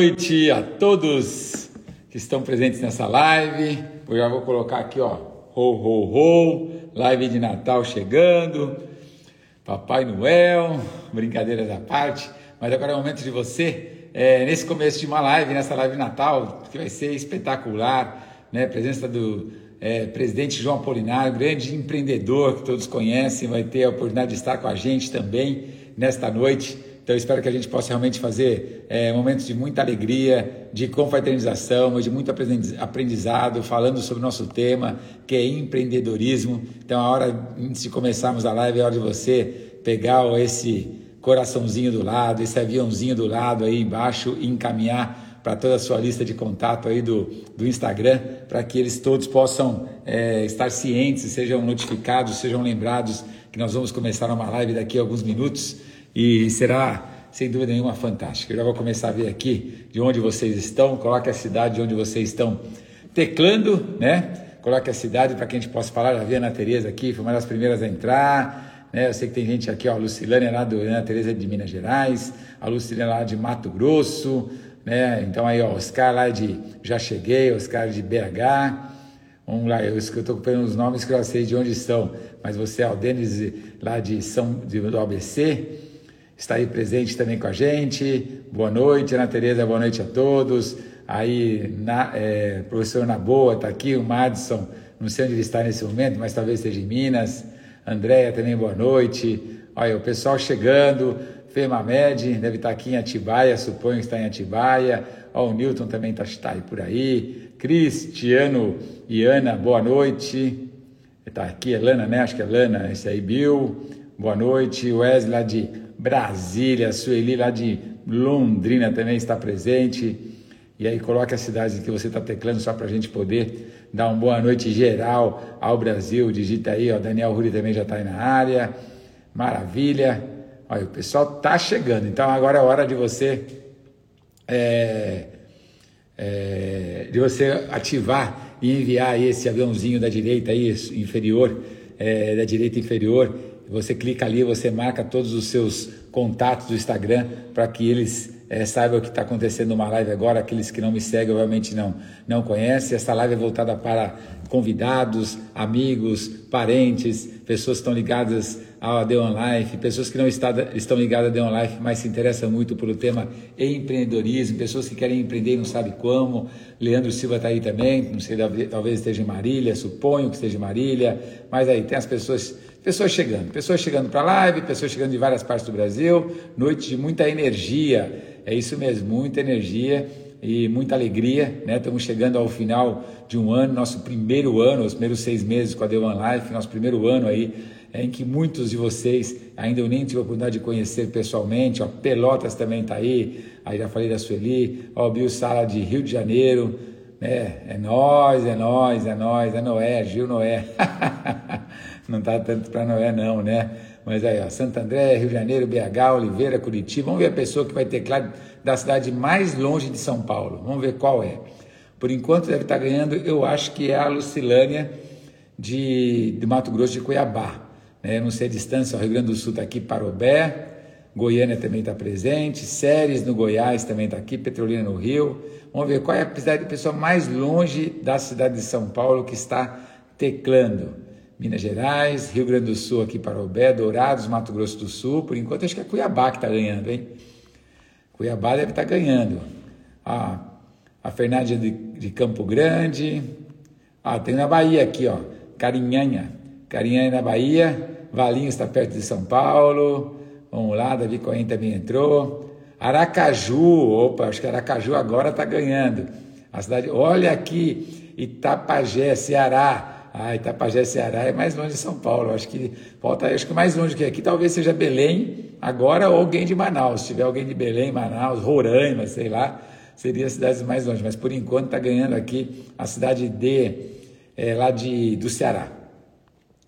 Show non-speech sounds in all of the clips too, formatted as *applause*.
Boa noite a todos que estão presentes nessa live. Eu já vou colocar aqui, ó, ho, ho, ho, live de Natal chegando, Papai Noel, brincadeiras à parte. Mas agora é o momento de você, é, nesse começo de uma live, nessa live de Natal, que vai ser espetacular, né? Presença do é, presidente João Apolinário, grande empreendedor que todos conhecem, vai ter a oportunidade de estar com a gente também nesta noite. Então, espero que a gente possa realmente fazer é, momentos de muita alegria, de confraternização, mas de muito aprendizado, falando sobre o nosso tema, que é empreendedorismo. Então, a hora, antes de começarmos a live, é hora de você pegar esse coraçãozinho do lado, esse aviãozinho do lado aí embaixo e encaminhar para toda a sua lista de contato aí do, do Instagram, para que eles todos possam é, estar cientes, sejam notificados, sejam lembrados que nós vamos começar uma live daqui a alguns minutos e será, sem dúvida nenhuma, fantástico. Eu já vou começar a ver aqui de onde vocês estão, coloque a cidade de onde vocês estão teclando, né? Coloque a cidade para que a gente possa falar. Já vi a Ana Tereza aqui, foi uma das primeiras a entrar. Né? Eu sei que tem gente aqui, ó, a Lucilânia lá do Ana Tereza de Minas Gerais, a Lucilânia lá de Mato Grosso, né? Então aí, ó, Oscar lá de Já Cheguei, Oscar de BH. Vamos lá, eu estou ocupando os nomes que eu sei de onde estão, mas você, ó, o Denis lá de São de, do ABC, está aí presente também com a gente. Boa noite, Ana Tereza, boa noite a todos. Aí, na, é, professor Naboa está aqui, o Madison, não sei onde ele está nesse momento, mas talvez esteja em Minas. Andréia também, boa noite. Olha, o pessoal chegando. Femamed deve estar aqui em Atibaia, suponho que está em Atibaia. Ó, o Newton também está, está aí por aí. Cristiano e Ana, boa noite. Está aqui, Elana, né? Acho que é Lana, esse aí, Bill. Boa noite. Wesley de Brasília, Sueli lá de Londrina também está presente. E aí coloque a cidade que você está teclando só para a gente poder dar uma boa noite geral ao Brasil. Digita aí, ó, Daniel Ruri também já está aí na área. Maravilha. Olha, o pessoal está chegando. Então agora é hora de você é, é, de você ativar e enviar esse aviãozinho da direita aí, inferior, é, da direita inferior você clica ali, você marca todos os seus contatos do Instagram para que eles é, saibam o que está acontecendo numa live agora. Aqueles que não me seguem, obviamente não, não conhecem. Essa live é voltada para convidados, amigos, parentes, pessoas que estão ligadas ao The On Life, pessoas que não está, estão ligadas ao The On Life, mas se interessam muito pelo tema empreendedorismo, pessoas que querem empreender e não sabem como. Leandro Silva está aí também, não sei, talvez esteja em Marília, suponho que esteja em Marília, mas aí tem as pessoas Pessoas chegando, pessoas chegando para a live, pessoas chegando de várias partes do Brasil, noite de muita energia, é isso mesmo, muita energia e muita alegria, né? Estamos chegando ao final de um ano, nosso primeiro ano, os primeiros seis meses com a The One Life, nosso primeiro ano aí, é, em que muitos de vocês ainda eu nem tive a oportunidade de conhecer pessoalmente, ó, Pelotas também está aí, aí já falei da Sueli, ó, Bill Sala de Rio de Janeiro, né? É nós, é nós, é nós, é Noé, Gil Noé. *laughs* não está tanto para Noé não, né? Mas aí, ó, Santo André, Rio de Janeiro, BH, Oliveira, Curitiba. Vamos ver a pessoa que vai ter claro da cidade mais longe de São Paulo. Vamos ver qual é. Por enquanto deve estar tá ganhando, eu acho que é a Lucilânia de, de Mato Grosso de Cuiabá. Né? Não sei a distância, o Rio Grande do Sul está aqui, Parobé, Goiânia também está presente, Séries no Goiás também está aqui, Petrolina no Rio. Vamos ver qual é a cidade, pessoa mais longe da cidade de São Paulo que está teclando. Minas Gerais, Rio Grande do Sul aqui para Obé, Dourados, Mato Grosso do Sul. Por enquanto acho que é Cuiabá que está ganhando, hein? Cuiabá deve estar tá ganhando. Ah, a Fernândia de, de, Campo Grande. Ah, tem na Bahia aqui, ó. Carinhanha. Carinhanha na Bahia. Valinhos está perto de São Paulo. Vamos lá, Davi Cohen também entrou. Aracaju, opa, acho que Aracaju agora está ganhando. A cidade, olha aqui, Itapajé, Ceará. Ah, Itapajé, Ceará é mais longe de São Paulo. Acho que falta, acho que mais longe que aqui talvez seja Belém, agora ou alguém de Manaus. Se tiver alguém de Belém, Manaus, Roraima, sei lá, seria as cidades mais longe. Mas por enquanto está ganhando aqui a cidade de é, lá de, do Ceará.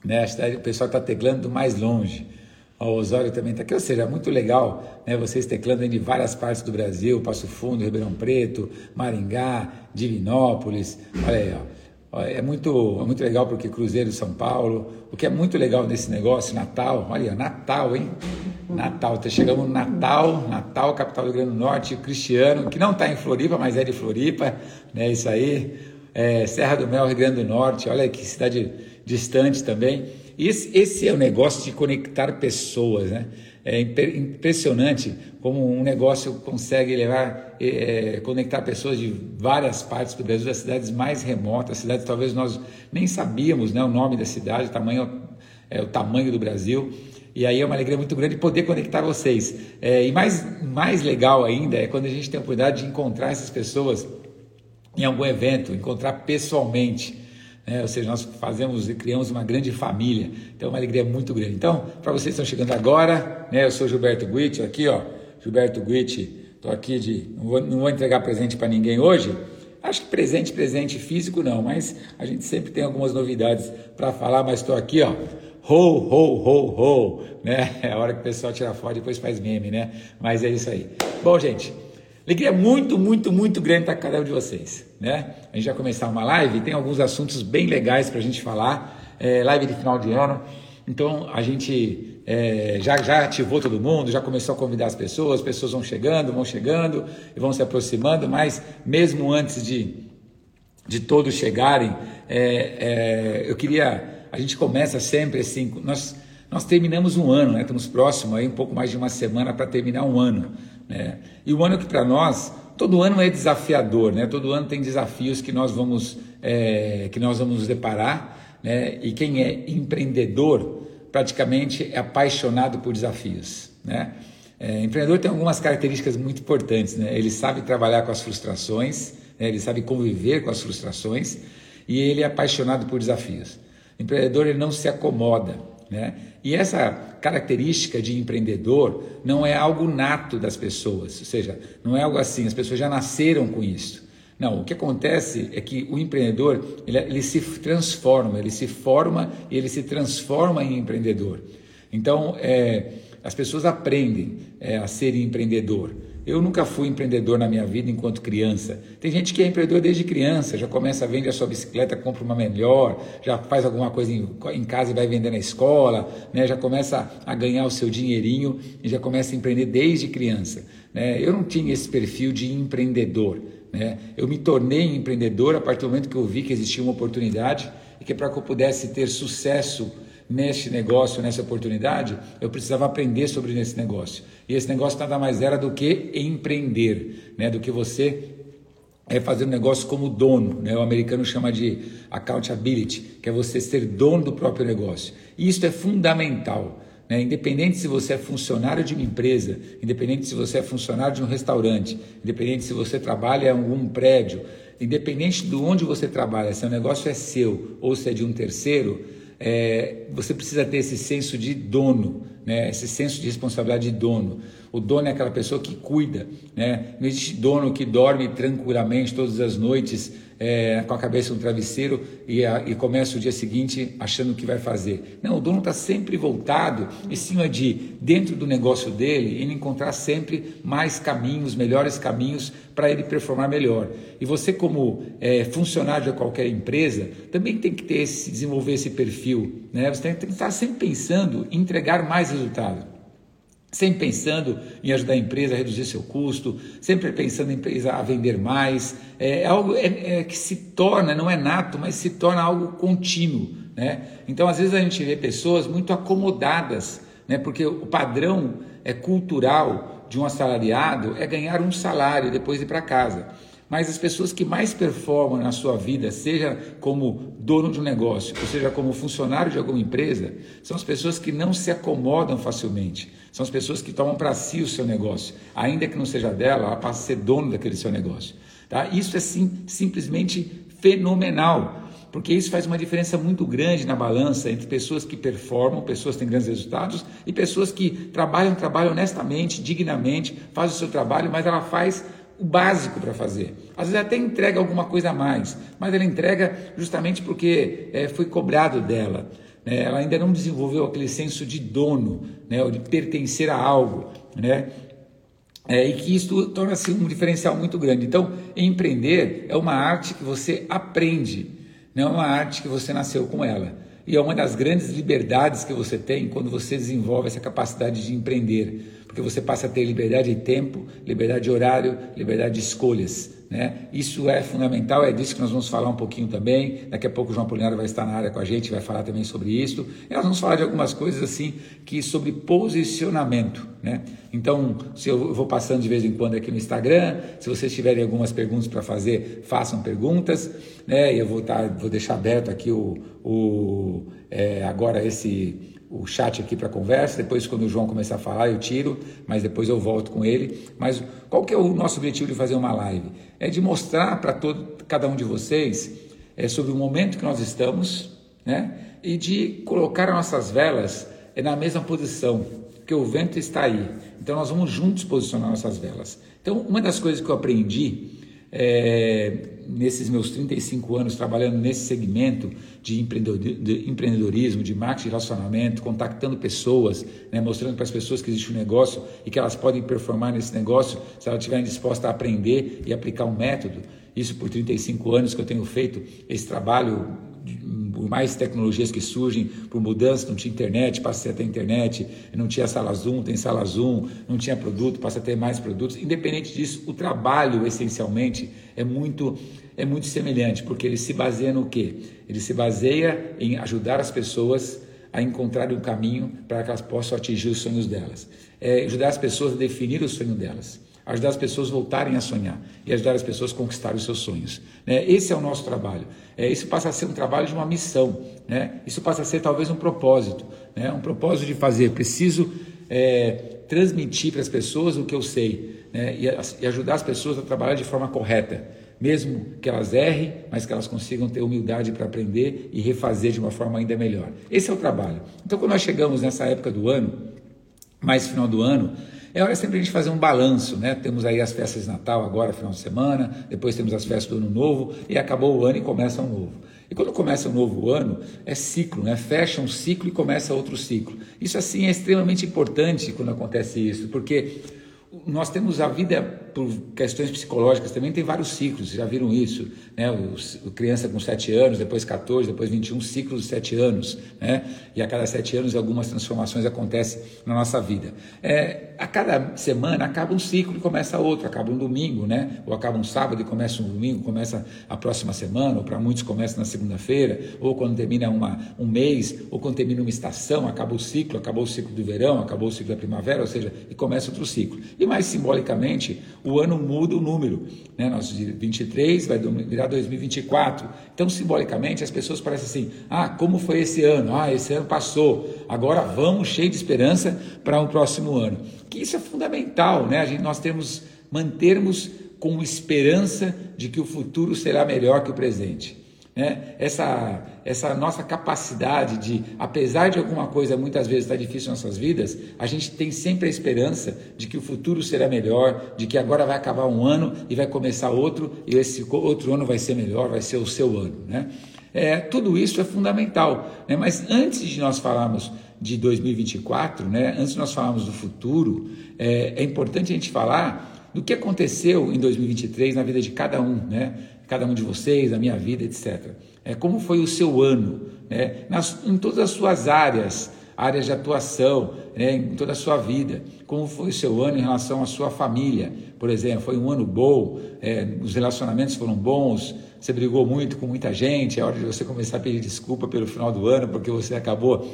Né? A cidade, o pessoal está teclando mais longe. O Osório também está aqui, ou seja, é muito legal né, vocês teclando de várias partes do Brasil, Passo Fundo, Ribeirão Preto, Maringá, Divinópolis, olha aí, ó. É muito, é muito legal porque Cruzeiro São Paulo, o que é muito legal nesse negócio, Natal, olha, Natal, hein? Natal, tá chegamos no Natal, Natal, capital do Rio Grande do Norte, Cristiano, que não está em Floripa, mas é de Floripa, né? Isso aí, é, Serra do Mel, Rio Grande do Norte, olha que cidade distante também. Esse, esse é o negócio de conectar pessoas, né? É impressionante como um negócio consegue levar, é, conectar pessoas de várias partes do Brasil, das cidades mais remotas, cidades talvez nós nem sabíamos né, o nome da cidade, o tamanho, é, o tamanho do Brasil. E aí é uma alegria muito grande poder conectar vocês. É, e mais, mais legal ainda é quando a gente tem a oportunidade de encontrar essas pessoas em algum evento, encontrar pessoalmente. Né? Ou seja, nós fazemos e criamos uma grande família. Então, é uma alegria muito grande. Então, para vocês que estão chegando agora, né? eu sou Gilberto Guitti, aqui, ó, Gilberto Guitti, estou aqui de. Não vou, não vou entregar presente para ninguém hoje. Acho que presente, presente físico não, mas a gente sempre tem algumas novidades para falar, mas estou aqui, ó. Ho, ho, ho, ho, né? *laughs* É a hora que o pessoal tira foto e depois faz meme, né? Mas é isso aí. Bom, gente, Alegria muito, muito, muito grande estar com cada um de vocês. Né? A gente vai começar uma live, tem alguns assuntos bem legais para a gente falar, é, live de final de ano. Então a gente é, já, já ativou todo mundo, já começou a convidar as pessoas, as pessoas vão chegando, vão chegando e vão se aproximando, mas mesmo antes de, de todos chegarem, é, é eu queria. A gente começa sempre assim, nós, nós terminamos um ano, né? estamos próximos aí, um pouco mais de uma semana para terminar um ano. Né? E o ano que para nós, todo ano é desafiador, né? todo ano tem desafios que nós vamos, é, que nós vamos nos deparar, né? e quem é empreendedor praticamente é apaixonado por desafios. Né? É, empreendedor tem algumas características muito importantes, né? ele sabe trabalhar com as frustrações, né? ele sabe conviver com as frustrações e ele é apaixonado por desafios. O empreendedor ele não se acomoda, né? E essa característica de empreendedor não é algo nato das pessoas, ou seja, não é algo assim, as pessoas já nasceram com isso. Não, o que acontece é que o empreendedor ele, ele se transforma, ele se forma e ele se transforma em empreendedor. Então, é, as pessoas aprendem é, a ser empreendedor. Eu nunca fui empreendedor na minha vida enquanto criança. Tem gente que é empreendedor desde criança, já começa a vender a sua bicicleta, compra uma melhor, já faz alguma coisa em, em casa e vai vender na escola, né? já começa a ganhar o seu dinheirinho e já começa a empreender desde criança. Né? Eu não tinha esse perfil de empreendedor. Né? Eu me tornei empreendedor a partir do momento que eu vi que existia uma oportunidade e que para que eu pudesse ter sucesso neste negócio, nessa oportunidade, eu precisava aprender sobre esse negócio. E esse negócio nada mais era do que empreender, né? do que você é fazer um negócio como dono, né? o americano chama de accountability, que é você ser dono do próprio negócio. E isso é fundamental. Né? Independente se você é funcionário de uma empresa, independente se você é funcionário de um restaurante, independente se você trabalha em algum prédio, independente de onde você trabalha, se o negócio é seu ou se é de um terceiro, é, você precisa ter esse senso de dono, né? esse senso de responsabilidade de dono. O dono é aquela pessoa que cuida. Né? Não existe dono que dorme tranquilamente todas as noites é, com a cabeça no travesseiro e, a, e, começa o dia seguinte achando o que vai fazer. Não, o dono está sempre voltado em cima de, dentro do negócio dele, ele encontrar sempre mais caminhos, melhores caminhos para ele performar melhor. E você, como é, funcionário de qualquer empresa, também tem que ter esse, desenvolver esse perfil. Né? Você tem que estar sempre pensando em entregar mais resultado sempre pensando em ajudar a empresa a reduzir seu custo, sempre pensando em empresa a vender mais. É algo é, é, que se torna, não é nato, mas se torna algo contínuo. Né? Então, às vezes, a gente vê pessoas muito acomodadas, né? porque o padrão é cultural de um assalariado é ganhar um salário e depois ir para casa. Mas as pessoas que mais performam na sua vida, seja como dono de um negócio, ou seja como funcionário de alguma empresa, são as pessoas que não se acomodam facilmente. São as pessoas que tomam para si o seu negócio, ainda que não seja dela, ela passa a ser dono daquele seu negócio. Tá? Isso é sim, simplesmente fenomenal porque isso faz uma diferença muito grande na balança entre pessoas que performam, pessoas que têm grandes resultados e pessoas que trabalham, trabalham honestamente, dignamente, fazem o seu trabalho, mas ela faz o básico para fazer. Às vezes até entrega alguma coisa a mais, mas ela entrega justamente porque é, foi cobrado dela. Né? Ela ainda não desenvolveu aquele senso de dono, né? ou de pertencer a algo. Né? É, e que isso torna-se um diferencial muito grande. Então, empreender é uma arte que você aprende. não é uma arte que você nasceu com ela. E é uma das grandes liberdades que você tem quando você desenvolve essa capacidade de empreender, porque você passa a ter liberdade de tempo, liberdade de horário, liberdade de escolhas. Né? Isso é fundamental, é disso que nós vamos falar um pouquinho também. Daqui a pouco o João Polinário vai estar na área com a gente, vai falar também sobre isso. E nós vamos falar de algumas coisas assim que sobre posicionamento. Né? Então, se eu vou passando de vez em quando aqui no Instagram, se vocês tiverem algumas perguntas para fazer, façam perguntas. Né? Eu vou, tá, vou deixar aberto aqui o, o é, agora esse o chat aqui para conversa, depois quando o João começar a falar eu tiro, mas depois eu volto com ele. Mas qual que é o nosso objetivo de fazer uma live? É de mostrar para todo cada um de vocês é, sobre o momento que nós estamos, né? E de colocar as nossas velas é, na mesma posição, porque o vento está aí. Então nós vamos juntos posicionar nossas velas. Então uma das coisas que eu aprendi é, nesses meus 35 anos trabalhando nesse segmento de empreendedorismo, de marketing de relacionamento, contactando pessoas, né, mostrando para as pessoas que existe um negócio e que elas podem performar nesse negócio se elas estiverem dispostas a aprender e aplicar um método. Isso por 35 anos que eu tenho feito esse trabalho por mais tecnologias que surgem, por mudança, não tinha internet, passa a ter internet, não tinha sala Zoom, tem sala Zoom, não tinha produto, passa a ter mais produtos. Independente disso, o trabalho essencialmente é muito é muito semelhante, porque ele se baseia no quê? Ele se baseia em ajudar as pessoas a encontrarem um caminho para que elas possam atingir os sonhos delas. É ajudar as pessoas a definir o sonho delas ajudar as pessoas a voltarem a sonhar e ajudar as pessoas a conquistarem os seus sonhos. Né? Esse é o nosso trabalho. É, isso passa a ser um trabalho de uma missão. Né? Isso passa a ser talvez um propósito, né? um propósito de fazer. Preciso é, transmitir para as pessoas o que eu sei né? e, e ajudar as pessoas a trabalhar de forma correta mesmo que elas errem, mas que elas consigam ter humildade para aprender e refazer de uma forma ainda melhor. Esse é o trabalho. Então, quando nós chegamos nessa época do ano, mais final do ano, é hora sempre a gente fazer um balanço, né? Temos aí as festas de Natal agora, final de semana, depois temos as festas do Ano Novo e acabou o ano e começa um novo. E quando começa um novo ano, é ciclo, né? Fecha um ciclo e começa outro ciclo. Isso assim é extremamente importante quando acontece isso, porque nós temos a vida por questões psicológicas também tem vários ciclos, já viram isso, né? O, criança com 7 anos, depois 14, depois 21, ciclos de 7 anos, né? E a cada 7 anos algumas transformações acontecem na nossa vida. É, a cada semana acaba um ciclo e começa outro, acaba um domingo, né? Ou acaba um sábado e começa um domingo, começa a próxima semana, ou para muitos começa na segunda-feira, ou quando termina uma, um mês, ou quando termina uma estação, acaba o ciclo, acabou o ciclo do verão, acabou o ciclo da primavera, ou seja, e começa outro ciclo. E mais simbolicamente, o ano muda o número. Né? De 23 vai virar 2024. Então, simbolicamente, as pessoas parecem assim: ah, como foi esse ano? Ah, esse ano passou. Agora vamos cheio de esperança para o um próximo ano. Que isso é fundamental, né? A gente, nós temos mantermos com esperança de que o futuro será melhor que o presente. Né? Essa, essa nossa capacidade de, apesar de alguma coisa muitas vezes estar difícil em nossas vidas, a gente tem sempre a esperança de que o futuro será melhor, de que agora vai acabar um ano e vai começar outro, e esse outro ano vai ser melhor, vai ser o seu ano. Né? É, tudo isso é fundamental, né? mas antes de nós falarmos de 2024, né? antes de nós falarmos do futuro, é, é importante a gente falar do que aconteceu em 2023 na vida de cada um. Né? Cada um de vocês, a minha vida, etc. É, como foi o seu ano, né? Nas, em todas as suas áreas, áreas de atuação, né? em toda a sua vida. Como foi o seu ano em relação à sua família, por exemplo? Foi um ano bom, é, os relacionamentos foram bons, você brigou muito com muita gente, é hora de você começar a pedir desculpa pelo final do ano, porque você acabou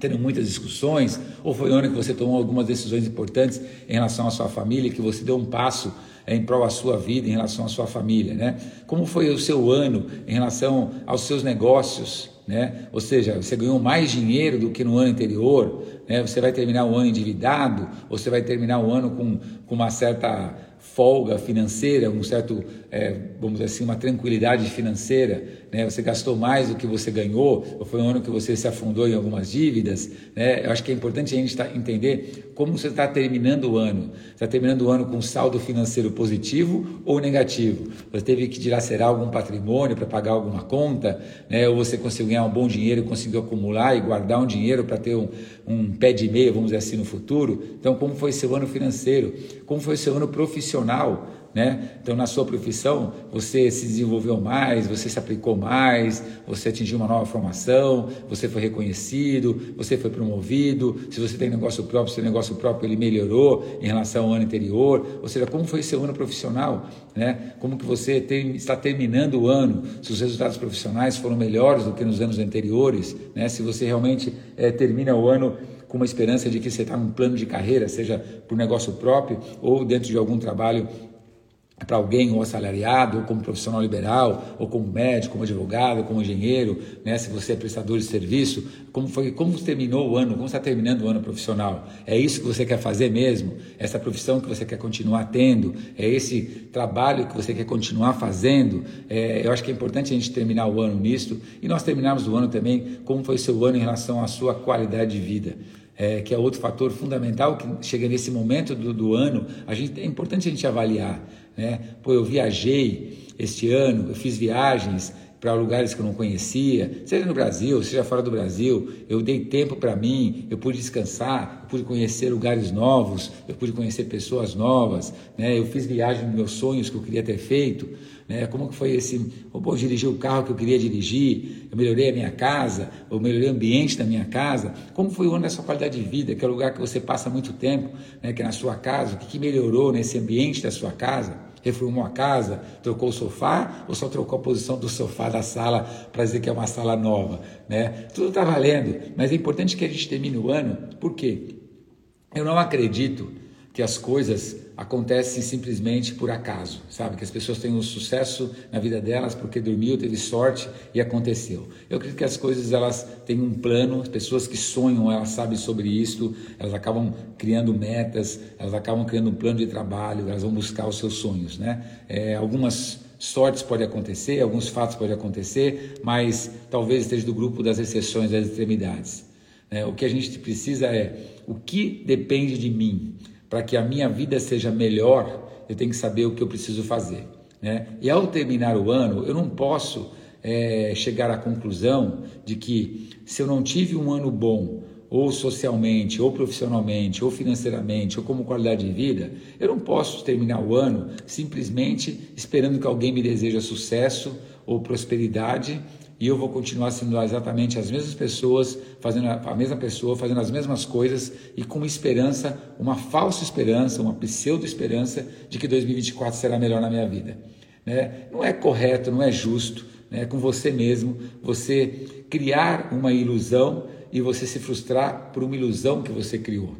tendo muitas discussões, ou foi um ano que você tomou algumas decisões importantes em relação à sua família, que você deu um passo em prol da sua vida, em relação à sua família, né? Como foi o seu ano em relação aos seus negócios, né? Ou seja, você ganhou mais dinheiro do que no ano anterior, né? Você vai terminar o ano endividado, ou você vai terminar o ano com, com uma certa folga financeira, um certo, é, vamos dizer assim, uma tranquilidade financeira, né? Você gastou mais do que você ganhou, ou foi um ano que você se afundou em algumas dívidas, né? Eu acho que é importante a gente tá, entender como você está terminando o ano. Está terminando o ano com saldo financeiro positivo ou negativo? Você teve que dilacerar algum patrimônio para pagar alguma conta, né? Ou você conseguiu ganhar um bom dinheiro, conseguiu acumular e guardar um dinheiro para ter um, um pé de meia, vamos dizer assim, no futuro? Então, como foi seu ano financeiro? Como foi seu ano profissional? Né? Então, na sua profissão, você se desenvolveu mais, você se aplicou mais, você atingiu uma nova formação, você foi reconhecido, você foi promovido. Se você tem negócio próprio, seu negócio próprio ele melhorou em relação ao ano anterior. Ou seja, como foi seu ano profissional, né? Como que você tem, está terminando o ano? Se os resultados profissionais foram melhores do que nos anos anteriores, né? Se você realmente é, termina o ano com uma esperança de que você está num plano de carreira, seja por negócio próprio ou dentro de algum trabalho para alguém ou assalariado, ou como profissional liberal, ou como médico, como advogado, como engenheiro, né? se você é prestador de serviço, como foi, como terminou o ano, como está terminando o ano profissional? É isso que você quer fazer mesmo? Essa profissão que você quer continuar tendo? É esse trabalho que você quer continuar fazendo? É, eu acho que é importante a gente terminar o ano nisto e nós terminarmos o ano também como foi seu ano em relação à sua qualidade de vida é, que é outro fator fundamental que chega nesse momento do, do ano, a gente, é importante a gente avaliar. Né? Pô, eu viajei este ano, eu fiz viagens para lugares que eu não conhecia, seja no Brasil, seja fora do Brasil. Eu dei tempo para mim, eu pude descansar, eu pude conhecer lugares novos, eu pude conhecer pessoas novas, né? Eu fiz viagem nos meus sonhos que eu queria ter feito, né? Como que foi esse, eu vou dirigir o carro que eu queria dirigir, eu melhorei a minha casa, eu melhorei o ambiente da minha casa. Como foi o ano da sua qualidade de vida, que é o lugar que você passa muito tempo, né? Que é na sua casa, o que, que melhorou nesse ambiente da sua casa? reformou a casa, trocou o sofá ou só trocou a posição do sofá da sala para dizer que é uma sala nova, né? Tudo está valendo, mas é importante que a gente termine o ano, por quê? Eu não acredito que as coisas acontecem simplesmente por acaso, sabe? Que as pessoas têm um sucesso na vida delas porque dormiu, teve sorte e aconteceu. Eu acredito que as coisas elas têm um plano, as pessoas que sonham, elas sabem sobre isso, elas acabam criando metas, elas acabam criando um plano de trabalho, elas vão buscar os seus sonhos, né? É, algumas sortes podem acontecer, alguns fatos podem acontecer, mas talvez esteja do grupo das exceções, das extremidades. Né? O que a gente precisa é o que depende de mim para que a minha vida seja melhor, eu tenho que saber o que eu preciso fazer. Né? E ao terminar o ano, eu não posso é, chegar à conclusão de que se eu não tive um ano bom, ou socialmente, ou profissionalmente, ou financeiramente, ou como qualidade de vida, eu não posso terminar o ano simplesmente esperando que alguém me deseja sucesso ou prosperidade e eu vou continuar sendo exatamente as mesmas pessoas, fazendo a mesma pessoa, fazendo as mesmas coisas e com esperança, uma falsa esperança, uma pseudo esperança de que 2024 será melhor na minha vida. Né? Não é correto, não é justo, né? com você mesmo, você criar uma ilusão e você se frustrar por uma ilusão que você criou.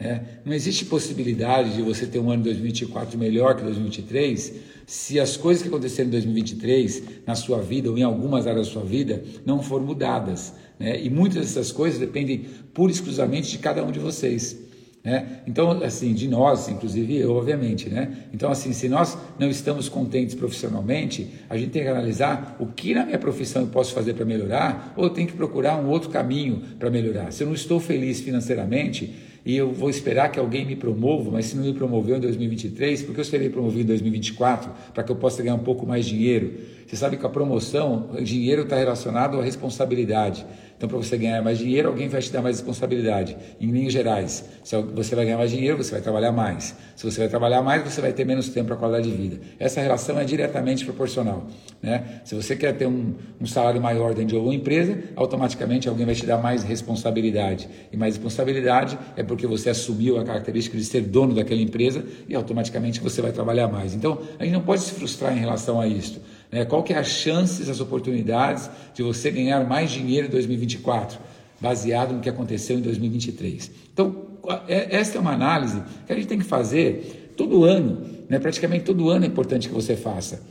Né? Não existe possibilidade de você ter um ano 2024 melhor que 2023 se as coisas que aconteceram em 2023 na sua vida ou em algumas áreas da sua vida não forem mudadas. Né? E muitas dessas coisas dependem pura e exclusivamente de cada um de vocês. Né? Então, assim, de nós, inclusive eu, obviamente, né? Então, assim, se nós não estamos contentes profissionalmente, a gente tem que analisar o que na minha profissão eu posso fazer para melhorar, ou eu tenho que procurar um outro caminho para melhorar. Se eu não estou feliz financeiramente, e eu vou esperar que alguém me promova, mas se não me promoveu em 2023, por que eu serei promovido em 2024 para que eu possa ganhar um pouco mais de dinheiro? Você sabe que a promoção, dinheiro está relacionado à responsabilidade. Então, para você ganhar mais dinheiro, alguém vai te dar mais responsabilidade. Em linhas gerais, se você vai ganhar mais dinheiro, você vai trabalhar mais. Se você vai trabalhar mais, você vai ter menos tempo para qualidade de vida. Essa relação é diretamente proporcional. Né? Se você quer ter um, um salário maior dentro de alguma empresa, automaticamente alguém vai te dar mais responsabilidade. E mais responsabilidade é porque você assumiu a característica de ser dono daquela empresa e automaticamente você vai trabalhar mais. Então, a gente não pode se frustrar em relação a isso. Né? Qual que é as chances, as oportunidades de você ganhar mais dinheiro em 2024, baseado no que aconteceu em 2023? Então, é, esta é uma análise que a gente tem que fazer todo ano, né? praticamente todo ano é importante que você faça.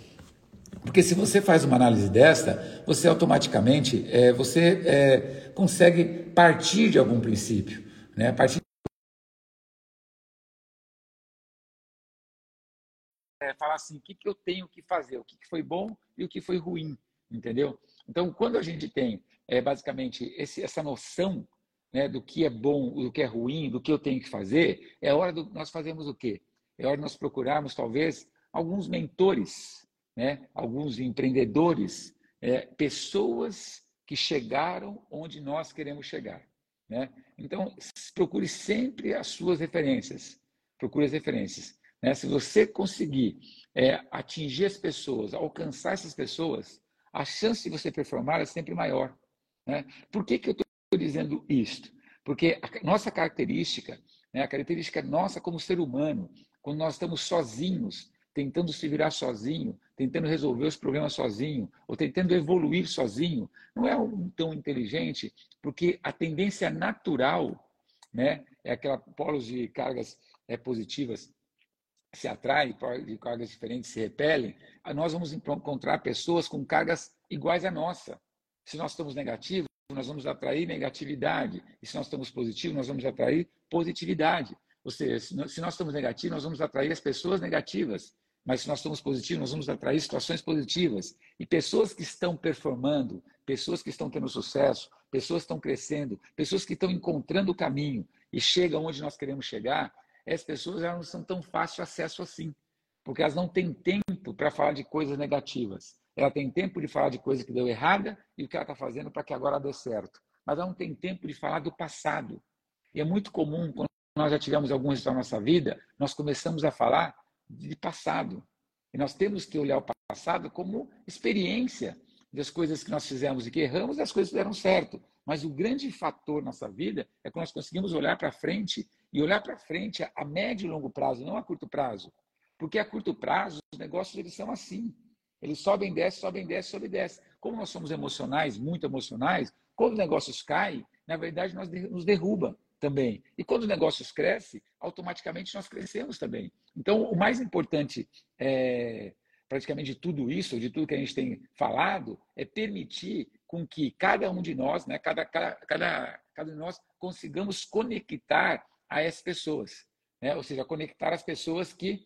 Porque se você faz uma análise desta, você automaticamente é, você é, consegue partir de algum princípio, né? Partir falar assim, o que, que eu tenho que fazer, o que, que foi bom e o que foi ruim, entendeu? Então, quando a gente tem é, basicamente esse, essa noção né, do que é bom, do que é ruim, do que eu tenho que fazer, é hora de nós fazermos o quê? É hora de nós procurarmos, talvez, alguns mentores, né, alguns empreendedores, é, pessoas que chegaram onde nós queremos chegar. Né? Então, procure sempre as suas referências. Procure as referências. Né? Se você conseguir é, atingir as pessoas, alcançar essas pessoas, a chance de você performar é sempre maior. Né? Por que, que eu estou dizendo isto? Porque a nossa característica, né, a característica nossa como ser humano, quando nós estamos sozinhos, tentando se virar sozinho, tentando resolver os problemas sozinho, ou tentando evoluir sozinho, não é um tão inteligente, porque a tendência natural, né, é aquela polos de cargas é, positivas se atraem, de cargas diferentes se repelem, nós vamos encontrar pessoas com cargas iguais à nossa. Se nós estamos negativos, nós vamos atrair negatividade. E se nós estamos positivos, nós vamos atrair positividade. Ou seja, se nós estamos negativos, nós vamos atrair as pessoas negativas. Mas se nós estamos positivos, nós vamos atrair situações positivas. E pessoas que estão performando, pessoas que estão tendo sucesso, pessoas que estão crescendo, pessoas que estão encontrando o caminho e chegam onde nós queremos chegar, essas pessoas elas não são tão fácil acesso assim. Porque elas não têm tempo para falar de coisas negativas. Ela tem tempo de falar de coisa que deu errada e o que ela está fazendo para que agora dê certo. Mas ela não tem tempo de falar do passado. E é muito comum, quando nós já tivemos algum resultado na nossa vida, nós começamos a falar de passado. E nós temos que olhar o passado como experiência das coisas que nós fizemos e que erramos e as coisas que deram certo. Mas o grande fator na nossa vida é quando nós conseguimos olhar para frente e olhar para frente a médio e longo prazo, não a curto prazo. Porque a curto prazo os negócios eles são assim. Eles sobem, descem, sobem, descem, sobem, descem. Como nós somos emocionais, muito emocionais, quando os negócios caem, na verdade nós nos derruba também. E quando os negócios crescem, automaticamente nós crescemos também. Então, o mais importante, é, praticamente de tudo isso, de tudo que a gente tem falado, é permitir com que cada um de nós, né, cada, cada, cada, cada um de nós, consigamos conectar a essas pessoas. Né? Ou seja, conectar as pessoas que,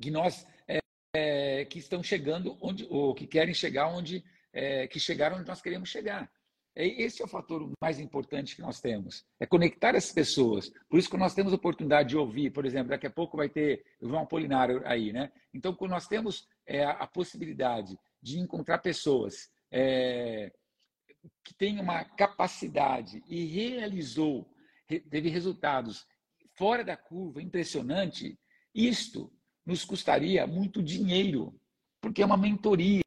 que nós é, é, que estão chegando onde, ou que querem chegar onde, é, que chegaram onde nós queremos chegar. Esse é o fator mais importante que nós temos, é conectar as pessoas. Por isso que nós temos a oportunidade de ouvir, por exemplo, daqui a pouco vai ter o João Apolinário aí, né? Então, quando nós temos é, a possibilidade de encontrar pessoas é, que têm uma capacidade e realizou, teve resultados fora da curva, impressionante, isto nos custaria muito dinheiro, porque é uma mentoria.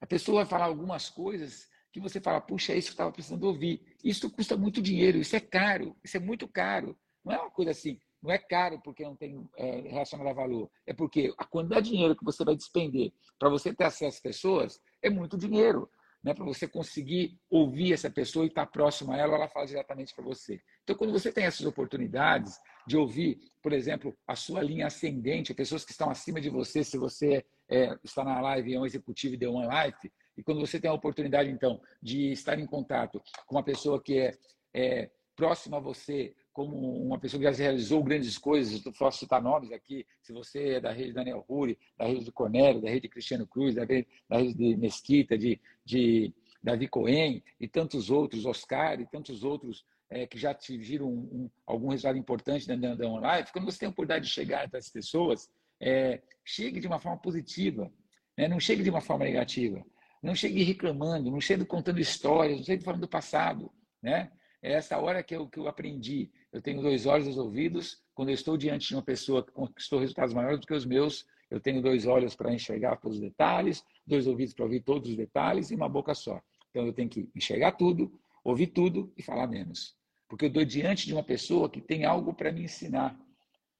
A pessoa vai falar algumas coisas que você fala, puxa, é isso que eu estava precisando ouvir. Isso custa muito dinheiro, isso é caro, isso é muito caro. Não é uma coisa assim, não é caro porque não tem é, relacionado a valor. É porque a quantidade de dinheiro que você vai despender para você ter acesso às pessoas é muito dinheiro. Né, para você conseguir ouvir essa pessoa e estar próximo a ela, ela fala diretamente para você. Então, quando você tem essas oportunidades de ouvir, por exemplo, a sua linha ascendente, pessoas que estão acima de você, se você é, está na live e é um executivo de One Life, e quando você tem a oportunidade, então, de estar em contato com uma pessoa que é, é próxima a você, como uma pessoa que já realizou grandes coisas, eu posso citar nomes aqui, se você é da rede Daniel Ruri, da rede do Cornélio, da rede Cristiano Cruz, da rede, da rede de Mesquita, de, de Davi Cohen e tantos outros, Oscar e tantos outros é, que já atingiram um, um, algum resultado importante da, da, da online, quando você tem a oportunidade de chegar até as pessoas, é, chegue de uma forma positiva, né? não chegue de uma forma negativa. Não chegue reclamando, não chegue contando histórias, não chegue falando do passado. Né? É essa hora que eu, que eu aprendi. Eu tenho dois olhos dois ouvidos. Quando eu estou diante de uma pessoa que conquistou resultados maiores do que os meus, eu tenho dois olhos para enxergar todos os detalhes, dois ouvidos para ouvir todos os detalhes e uma boca só. Então eu tenho que enxergar tudo, ouvir tudo e falar menos. Porque eu estou diante de uma pessoa que tem algo para me ensinar.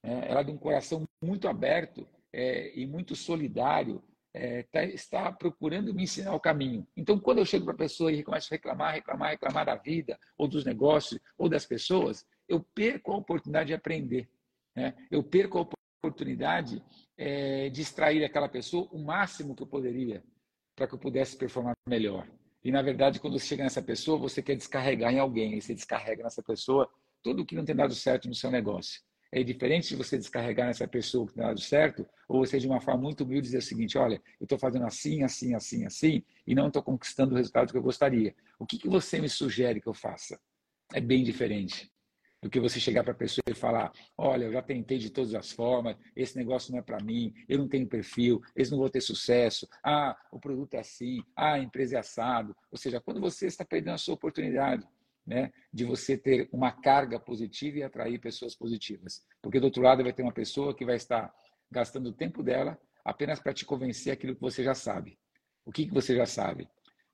É, ela é de um coração muito aberto é, e muito solidário é, tá, está procurando me ensinar o caminho. Então, quando eu chego para a pessoa e começo a reclamar, reclamar, reclamar da vida, ou dos negócios, ou das pessoas, eu perco a oportunidade de aprender. Né? Eu perco a oportunidade é, de extrair aquela pessoa o máximo que eu poderia para que eu pudesse performar melhor. E, na verdade, quando você chega nessa pessoa, você quer descarregar em alguém, e você descarrega nessa pessoa tudo que não tem dado certo no seu negócio. É diferente de você descarregar nessa pessoa que tem dado certo, ou você de uma forma muito humilde dizer o seguinte: olha, eu estou fazendo assim, assim, assim, assim, e não estou conquistando o resultado que eu gostaria. O que, que você me sugere que eu faça? É bem diferente do que você chegar para a pessoa e falar: olha, eu já tentei de todas as formas, esse negócio não é para mim, eu não tenho perfil, eles não vão ter sucesso, ah, o produto é assim, ah, a empresa é assado. Ou seja, quando você está perdendo a sua oportunidade né, de você ter uma carga positiva e atrair pessoas positivas. Porque do outro lado vai ter uma pessoa que vai estar gastando o tempo dela apenas para te convencer aquilo que você já sabe. O que, que você já sabe?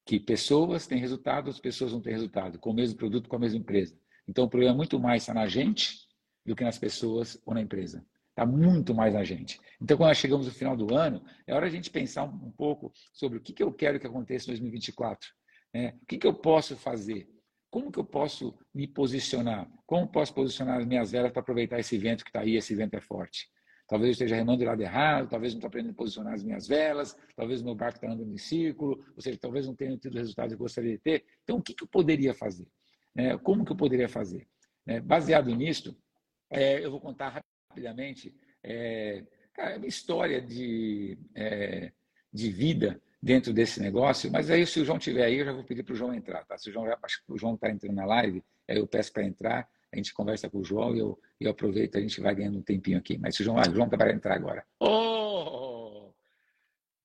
Que pessoas têm resultado, as pessoas não têm resultado, com o mesmo produto, com a mesma empresa. Então o problema é muito mais está na gente do que nas pessoas ou na empresa. Está muito mais na gente. Então, quando nós chegamos no final do ano, é hora de a gente pensar um, pouco sobre o que, que eu quero que aconteça em 2024. Né? O que, que eu posso fazer? Como que eu posso me posicionar? Como posso posicionar as minhas velas para aproveitar esse vento que está aí? Esse vento é forte. Talvez eu esteja remando do lado errado, talvez não estou aprendendo a posicionar as minhas velas, talvez o meu barco está andando em círculo, ou seja, talvez não tenha tido o resultado que eu gostaria de ter. Então, o que, que eu poderia fazer? É, como que eu poderia fazer? É, baseado nisso, é, eu vou contar rapidamente é, cara, minha história de, é, de vida dentro desse negócio, mas aí se o João tiver aí, eu já vou pedir para o João entrar, tá? Se o João, acho que o João está entrando na live, aí eu peço para entrar, a gente conversa com o João e eu, eu aproveito, a gente vai ganhando um tempinho aqui. Mas se o João, ah, o João está para entrar agora. Ô! Oh,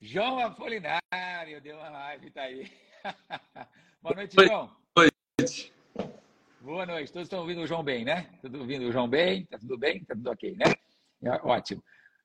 João Apolinário, deu uma live, tá aí. *laughs* Boa noite, João. Boa noite. Boa noite. Todos estão ouvindo o João bem, né? Tudo ouvindo o João bem? Tá tudo bem? Tá tudo ok, né? É, ótimo.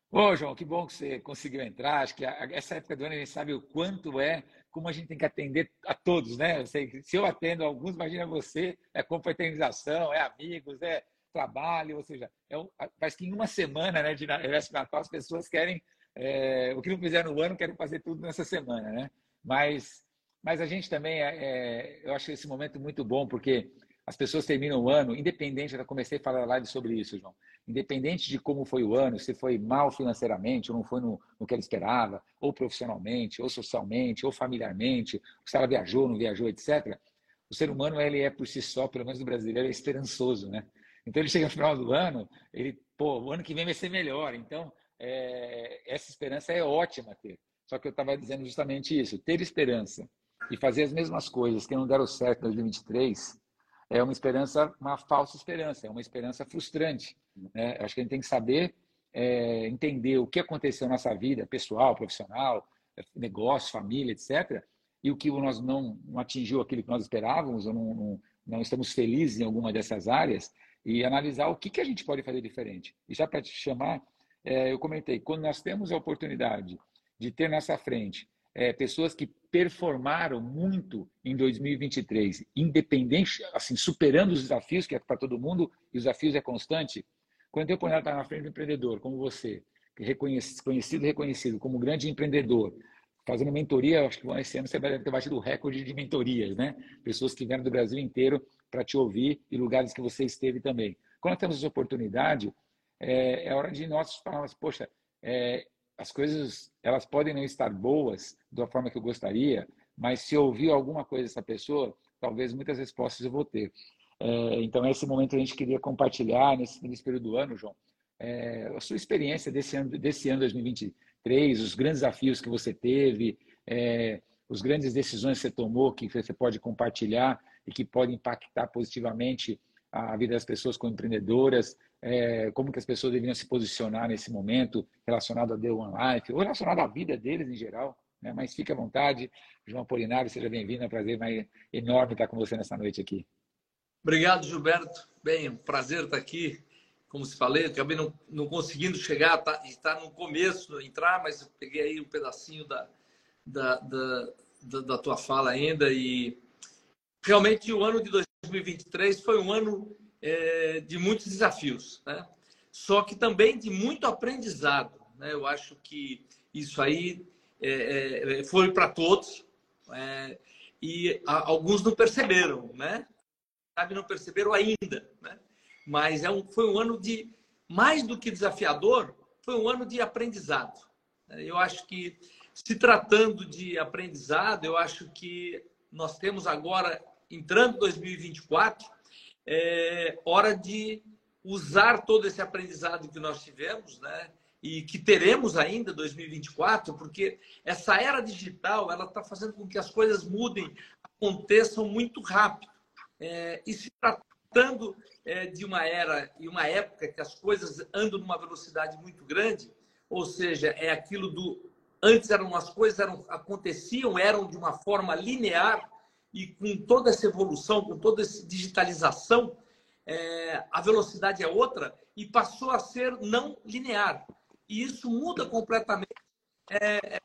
Ô, João, que bom que você conseguiu entrar. Acho que essa época do ano a gente sabe o quanto é, como a gente tem que atender a todos, né? Eu sei, se eu atendo alguns, imagina você, é confraternização, é amigos, é trabalho, ou seja, é um, parece que em uma semana né, de Natal as pessoas querem, é, o que não fizeram no ano, querem fazer tudo nessa semana, né? Mas, mas a gente também, é, é, eu acho esse momento muito bom, porque as pessoas terminam o ano, independente, eu comecei a falar live sobre isso, João, independente de como foi o ano, se foi mal financeiramente, ou não foi no, no que ela esperava, ou profissionalmente, ou socialmente, ou familiarmente, se ela viajou, não viajou, etc. O ser humano, ele é por si só, pelo menos no brasileiro, é esperançoso, né? Então ele *laughs* chega no final do ano, ele, pô, o ano que vem vai ser melhor. Então, é, essa esperança é ótima ter. Só que eu estava dizendo justamente isso, ter esperança e fazer as mesmas coisas que não deram certo em 2023 é uma esperança, uma falsa esperança, é uma esperança frustrante. Né? Acho que a gente tem que saber é, entender o que aconteceu na nossa vida pessoal, profissional, negócio, família, etc. E o que nós não, não atingiu aquilo que nós esperávamos, ou não, não, não, estamos felizes em alguma dessas áreas, e analisar o que, que a gente pode fazer diferente. E já para te chamar, é, eu comentei, quando nós temos a oportunidade de ter nessa frente é, pessoas que performaram muito em 2023, independente, assim, superando os desafios, que é para todo mundo, e os desafios é constante. Quando eu ponho estar na frente do empreendedor, como você, é conhecido reconhecido como grande empreendedor, fazendo mentoria, acho que esse ano você vai ter batido o recorde de mentorias, né? Pessoas que vieram do Brasil inteiro para te ouvir e lugares que você esteve também. Quando temos essa oportunidade, é, é hora de nós falarmos, poxa, é, as coisas elas podem não estar boas da forma que eu gostaria, mas se eu ouvir alguma coisa dessa pessoa, talvez muitas respostas eu vou ter. É, então, esse momento a gente queria compartilhar nesse, nesse período do ano, João, é, a sua experiência desse ano, desse ano 2023, os grandes desafios que você teve, é, os grandes decisões que você tomou, que você pode compartilhar e que podem impactar positivamente a vida das pessoas como empreendedoras, é, como que as pessoas deveriam se posicionar nesse momento relacionado a The One Life, ou relacionado à vida deles em geral. Né? Mas fique à vontade. João Polinário, seja bem-vindo. É um prazer enorme estar com você nessa noite aqui. Obrigado, Gilberto. Bem, um prazer estar aqui. Como se falei, acabei não, não conseguindo chegar, tá, está no começo, entrar, mas peguei aí um pedacinho da, da, da, da, da tua fala ainda. E realmente o ano de 2023 foi um ano é, de muitos desafios, né? só que também de muito aprendizado. Né? Eu acho que isso aí é, é, foi para todos é, e a, alguns não perceberam, né? Sabe, não perceberam ainda, né? Mas é um, foi um ano de mais do que desafiador, foi um ano de aprendizado. Eu acho que se tratando de aprendizado, eu acho que nós temos agora entrando 2024 é hora de usar todo esse aprendizado que nós tivemos, né? E que teremos ainda 2024, porque essa era digital ela está fazendo com que as coisas mudem, aconteçam muito rápido. É, e se tratando é, de uma era e uma época que as coisas andam numa velocidade muito grande, ou seja, é aquilo do antes eram as coisas eram aconteciam eram de uma forma linear e com toda essa evolução, com toda essa digitalização, é, a velocidade é outra e passou a ser não linear. E isso muda completamente é, é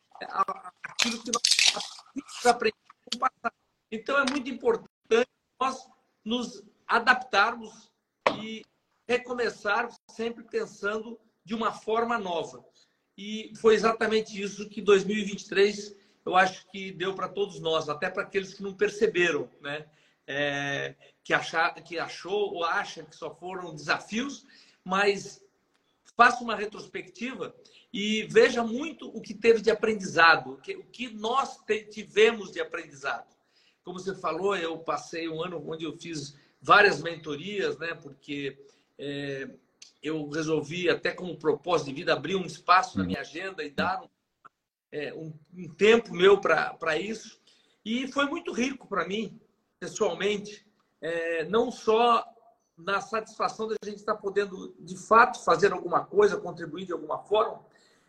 aquilo que nós aprendemos no passado. Então, é muito importante nós nos adaptarmos e recomeçarmos sempre pensando de uma forma nova. E foi exatamente isso que 2023 eu acho que deu para todos nós, até para aqueles que não perceberam, né? É, que, achar, que achou ou acha que só foram desafios, mas faça uma retrospectiva e veja muito o que teve de aprendizado, o que, nós tivemos de aprendizado. Como você falou, eu passei um ano onde eu fiz várias mentorias, né? Porque é, eu resolvi, até como propósito de vida, abrir um espaço na minha agenda e dar um, é, um, um tempo meu para isso. E foi muito rico para mim, pessoalmente, é, não só na satisfação da gente estar podendo, de fato, fazer alguma coisa, contribuir de alguma forma,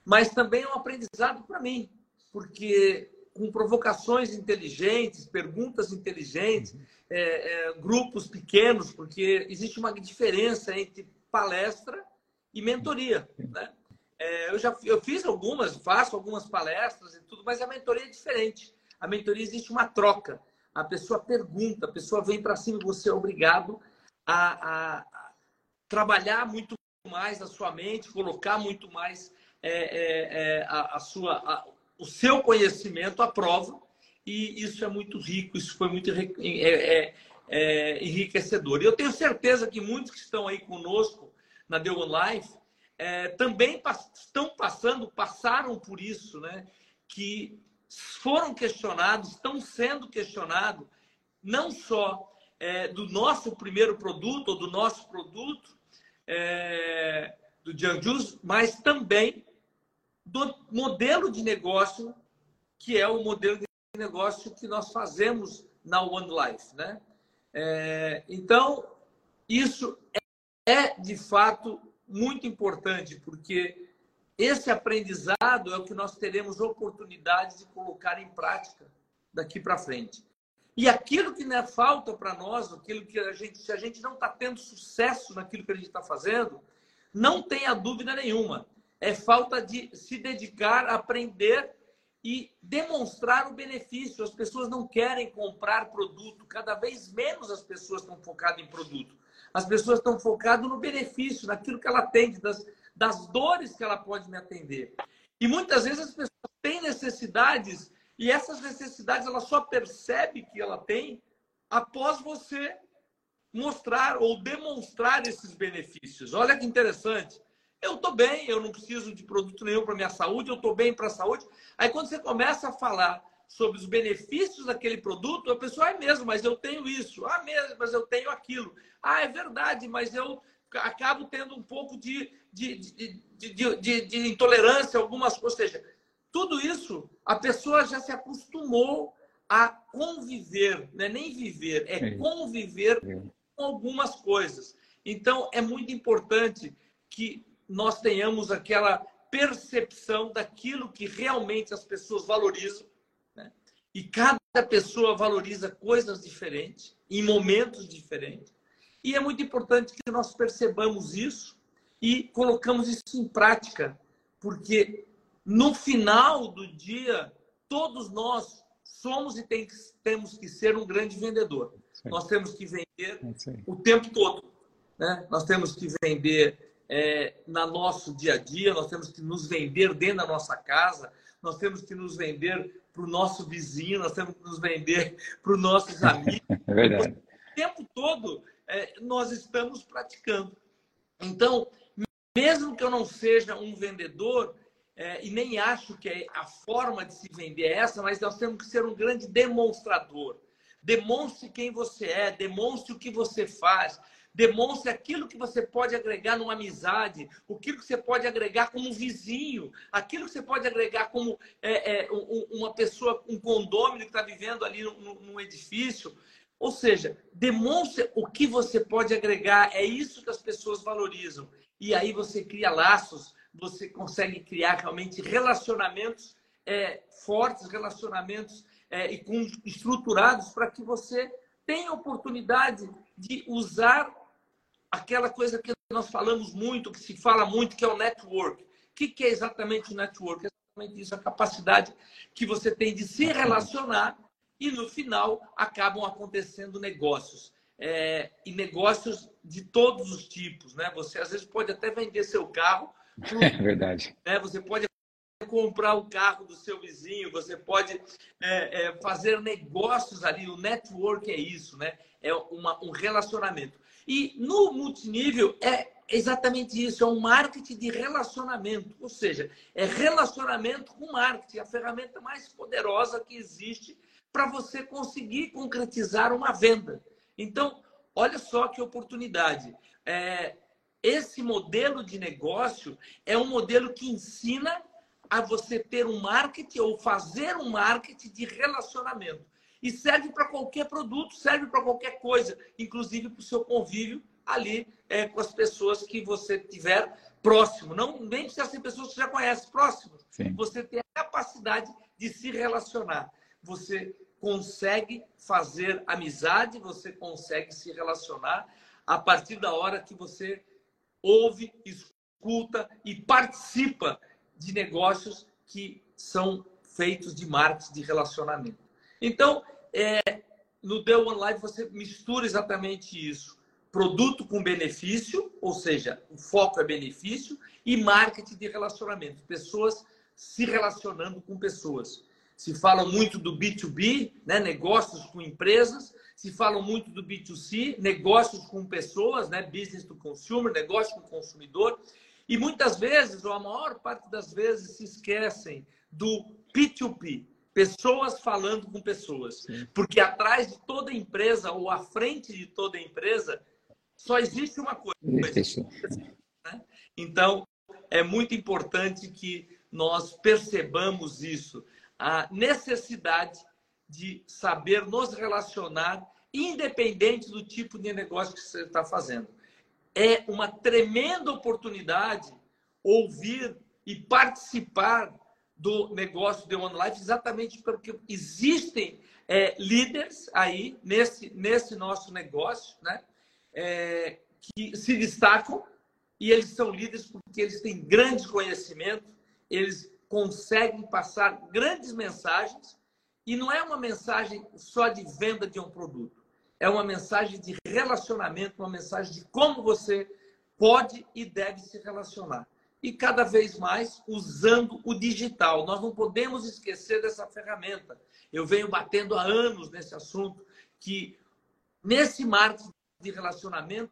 mas também é um aprendizado para mim, porque com provocações inteligentes, perguntas inteligentes, é, é, grupos pequenos, porque existe uma diferença entre palestra e mentoria. Né? É, eu já eu fiz algumas, faço algumas palestras e tudo, mas a mentoria é diferente. A mentoria existe uma troca. A pessoa pergunta, a pessoa vem para cima e você é obrigado a, a, a, trabalhar muito mais a sua mente, colocar muito mais é, é, é a, a, sua, o seu conhecimento à prova, e isso é muito rico, isso foi muito é, é, enriquecedor. E eu tenho certeza que muitos que estão aí conosco na The One Life é, também estão passando, passaram por isso, né? que foram questionados, estão sendo questionados, não só é, do nosso primeiro produto ou do nosso produto, é, do Janjus, mas também do modelo de negócio, que é o modelo de negócio que nós fazemos na One Life. Né? É, então, isso é, de fato, muito importante, porque esse aprendizado é o que nós teremos oportunidade de colocar em prática daqui para frente. E aquilo que não é falta para nós, aquilo que a gente, se a gente não está tendo sucesso naquilo que a gente está fazendo, não tenha dúvida nenhuma é falta de se dedicar aprender e demonstrar o benefício. As pessoas não querem comprar produto, cada vez menos as pessoas estão focadas em produto. As pessoas estão focadas no benefício, naquilo que ela tem, das, das dores que ela pode me atender. E muitas vezes as pessoas têm necessidades e essas necessidades ela só percebe que ela tem após você mostrar ou demonstrar esses benefícios. Olha que interessante. Eu estou bem, eu não preciso de produto nenhum para minha saúde, eu estou bem para a saúde. Aí quando você começa a falar sobre os benefícios daquele produto, a pessoa é mesmo, mas eu tenho isso. Ah, mesmo, mas eu tenho aquilo. Ah, é verdade, mas eu acabo tendo um pouco de, de, de, de, de intolerância, algumas coisas. Ou seja, tudo isso a pessoa já se acostumou a conviver, não é nem viver, é conviver com algumas coisas. Então, é muito importante que nós tenhamos aquela percepção daquilo que realmente as pessoas valorizam. E cada pessoa valoriza coisas diferentes, em momentos diferentes. E é muito importante que nós percebamos isso e colocamos isso em prática, porque no final do dia, todos nós somos e tem, temos que ser um grande vendedor. Sim. Nós temos que vender Sim. o tempo todo. Né? Nós temos que vender é, no nosso dia a dia, nós temos que nos vender dentro da nossa casa, nós temos que nos vender para o nosso vizinho, nós temos que nos vender para os nossos amigos. *laughs* É verdade. O tempo todo é, nós estamos praticando. Então, mesmo que eu não seja um vendedor, é, e nem acho que é a forma de se vender é essa, mas nós temos que ser um grande demonstrador. Demonstre quem você é, demonstre o que você faz, Demonstre aquilo que você pode agregar numa amizade, aquilo que você pode agregar como vizinho, aquilo que você pode agregar como é, é, uma pessoa, um condômino que está vivendo ali num, edifício. Ou seja, demonstre o que você pode agregar. É isso que as pessoas valorizam. E aí você cria laços, você consegue criar realmente relacionamentos é, fortes, relacionamentos é, e com, estruturados para que você tenha oportunidade de usar aquela coisa que nós falamos muito, que se fala muito, que é o network, que, que é exatamente o network? É exatamente isso, a capacidade que você tem de se relacionar e no final acabam acontecendo negócios. É, e negócios de todos os tipos, né? Você às vezes pode até vender seu carro. *laughs* Por, é verdade. Né? Você pode comprar o carro do seu vizinho, você pode é, é, fazer negócios ali. O network é isso, né? É uma, um relacionamento. E no multinível é exatamente isso, é um marketing de relacionamento, ou seja, é relacionamento com marketing, a ferramenta mais poderosa que existe para você conseguir concretizar uma venda. Então, olha só que oportunidade. É, esse modelo de negócio é um modelo que ensina a você ter um marketing ou fazer um marketing de relacionamento. E serve para qualquer produto, serve para qualquer coisa, inclusive para o seu convívio ali é, com as pessoas que você tiver próximo. Não nem precisa ser pessoas que você já conhece, próximos. Sim. Você tem a capacidade de se relacionar. Você consegue fazer amizade, você consegue se relacionar a partir da hora que você ouve, escuta e participa de negócios que são feitos de marketing de relacionamento. Então, é, no The One Life você mistura exatamente isso. Produto com benefício, ou seja, o foco é benefício, e marketing de relacionamento. Pessoas se relacionando com pessoas. Se fala muito do B2B, né, negócios com empresas, se fala muito do B2C, negócios com pessoas, né, business to consumer, negócio com consumidor. E muitas vezes, ou a maior parte das vezes, se esquecem do P2P, pessoas falando com pessoas. Sim. Porque atrás de toda empresa, ou à frente de toda empresa, só existe uma coisa. Né? Então, é muito importante que nós percebamos isso, a necessidade de saber nos relacionar, independente do tipo de negócio que você está fazendo é uma tremenda oportunidade ouvir e participar do negócio de One Life, exatamente porque existem é, líderes aí nesse, nesse nosso negócio, né? É, que se destacam e eles são líderes porque eles têm grande conhecimento, eles conseguem passar grandes mensagens e não é uma mensagem só de venda de um produto é uma mensagem de relacionamento, uma mensagem de como você pode e deve se relacionar. E cada vez mais usando o digital. Nós não podemos esquecer dessa ferramenta. Eu venho batendo há anos nesse assunto, que nesse marco de relacionamento,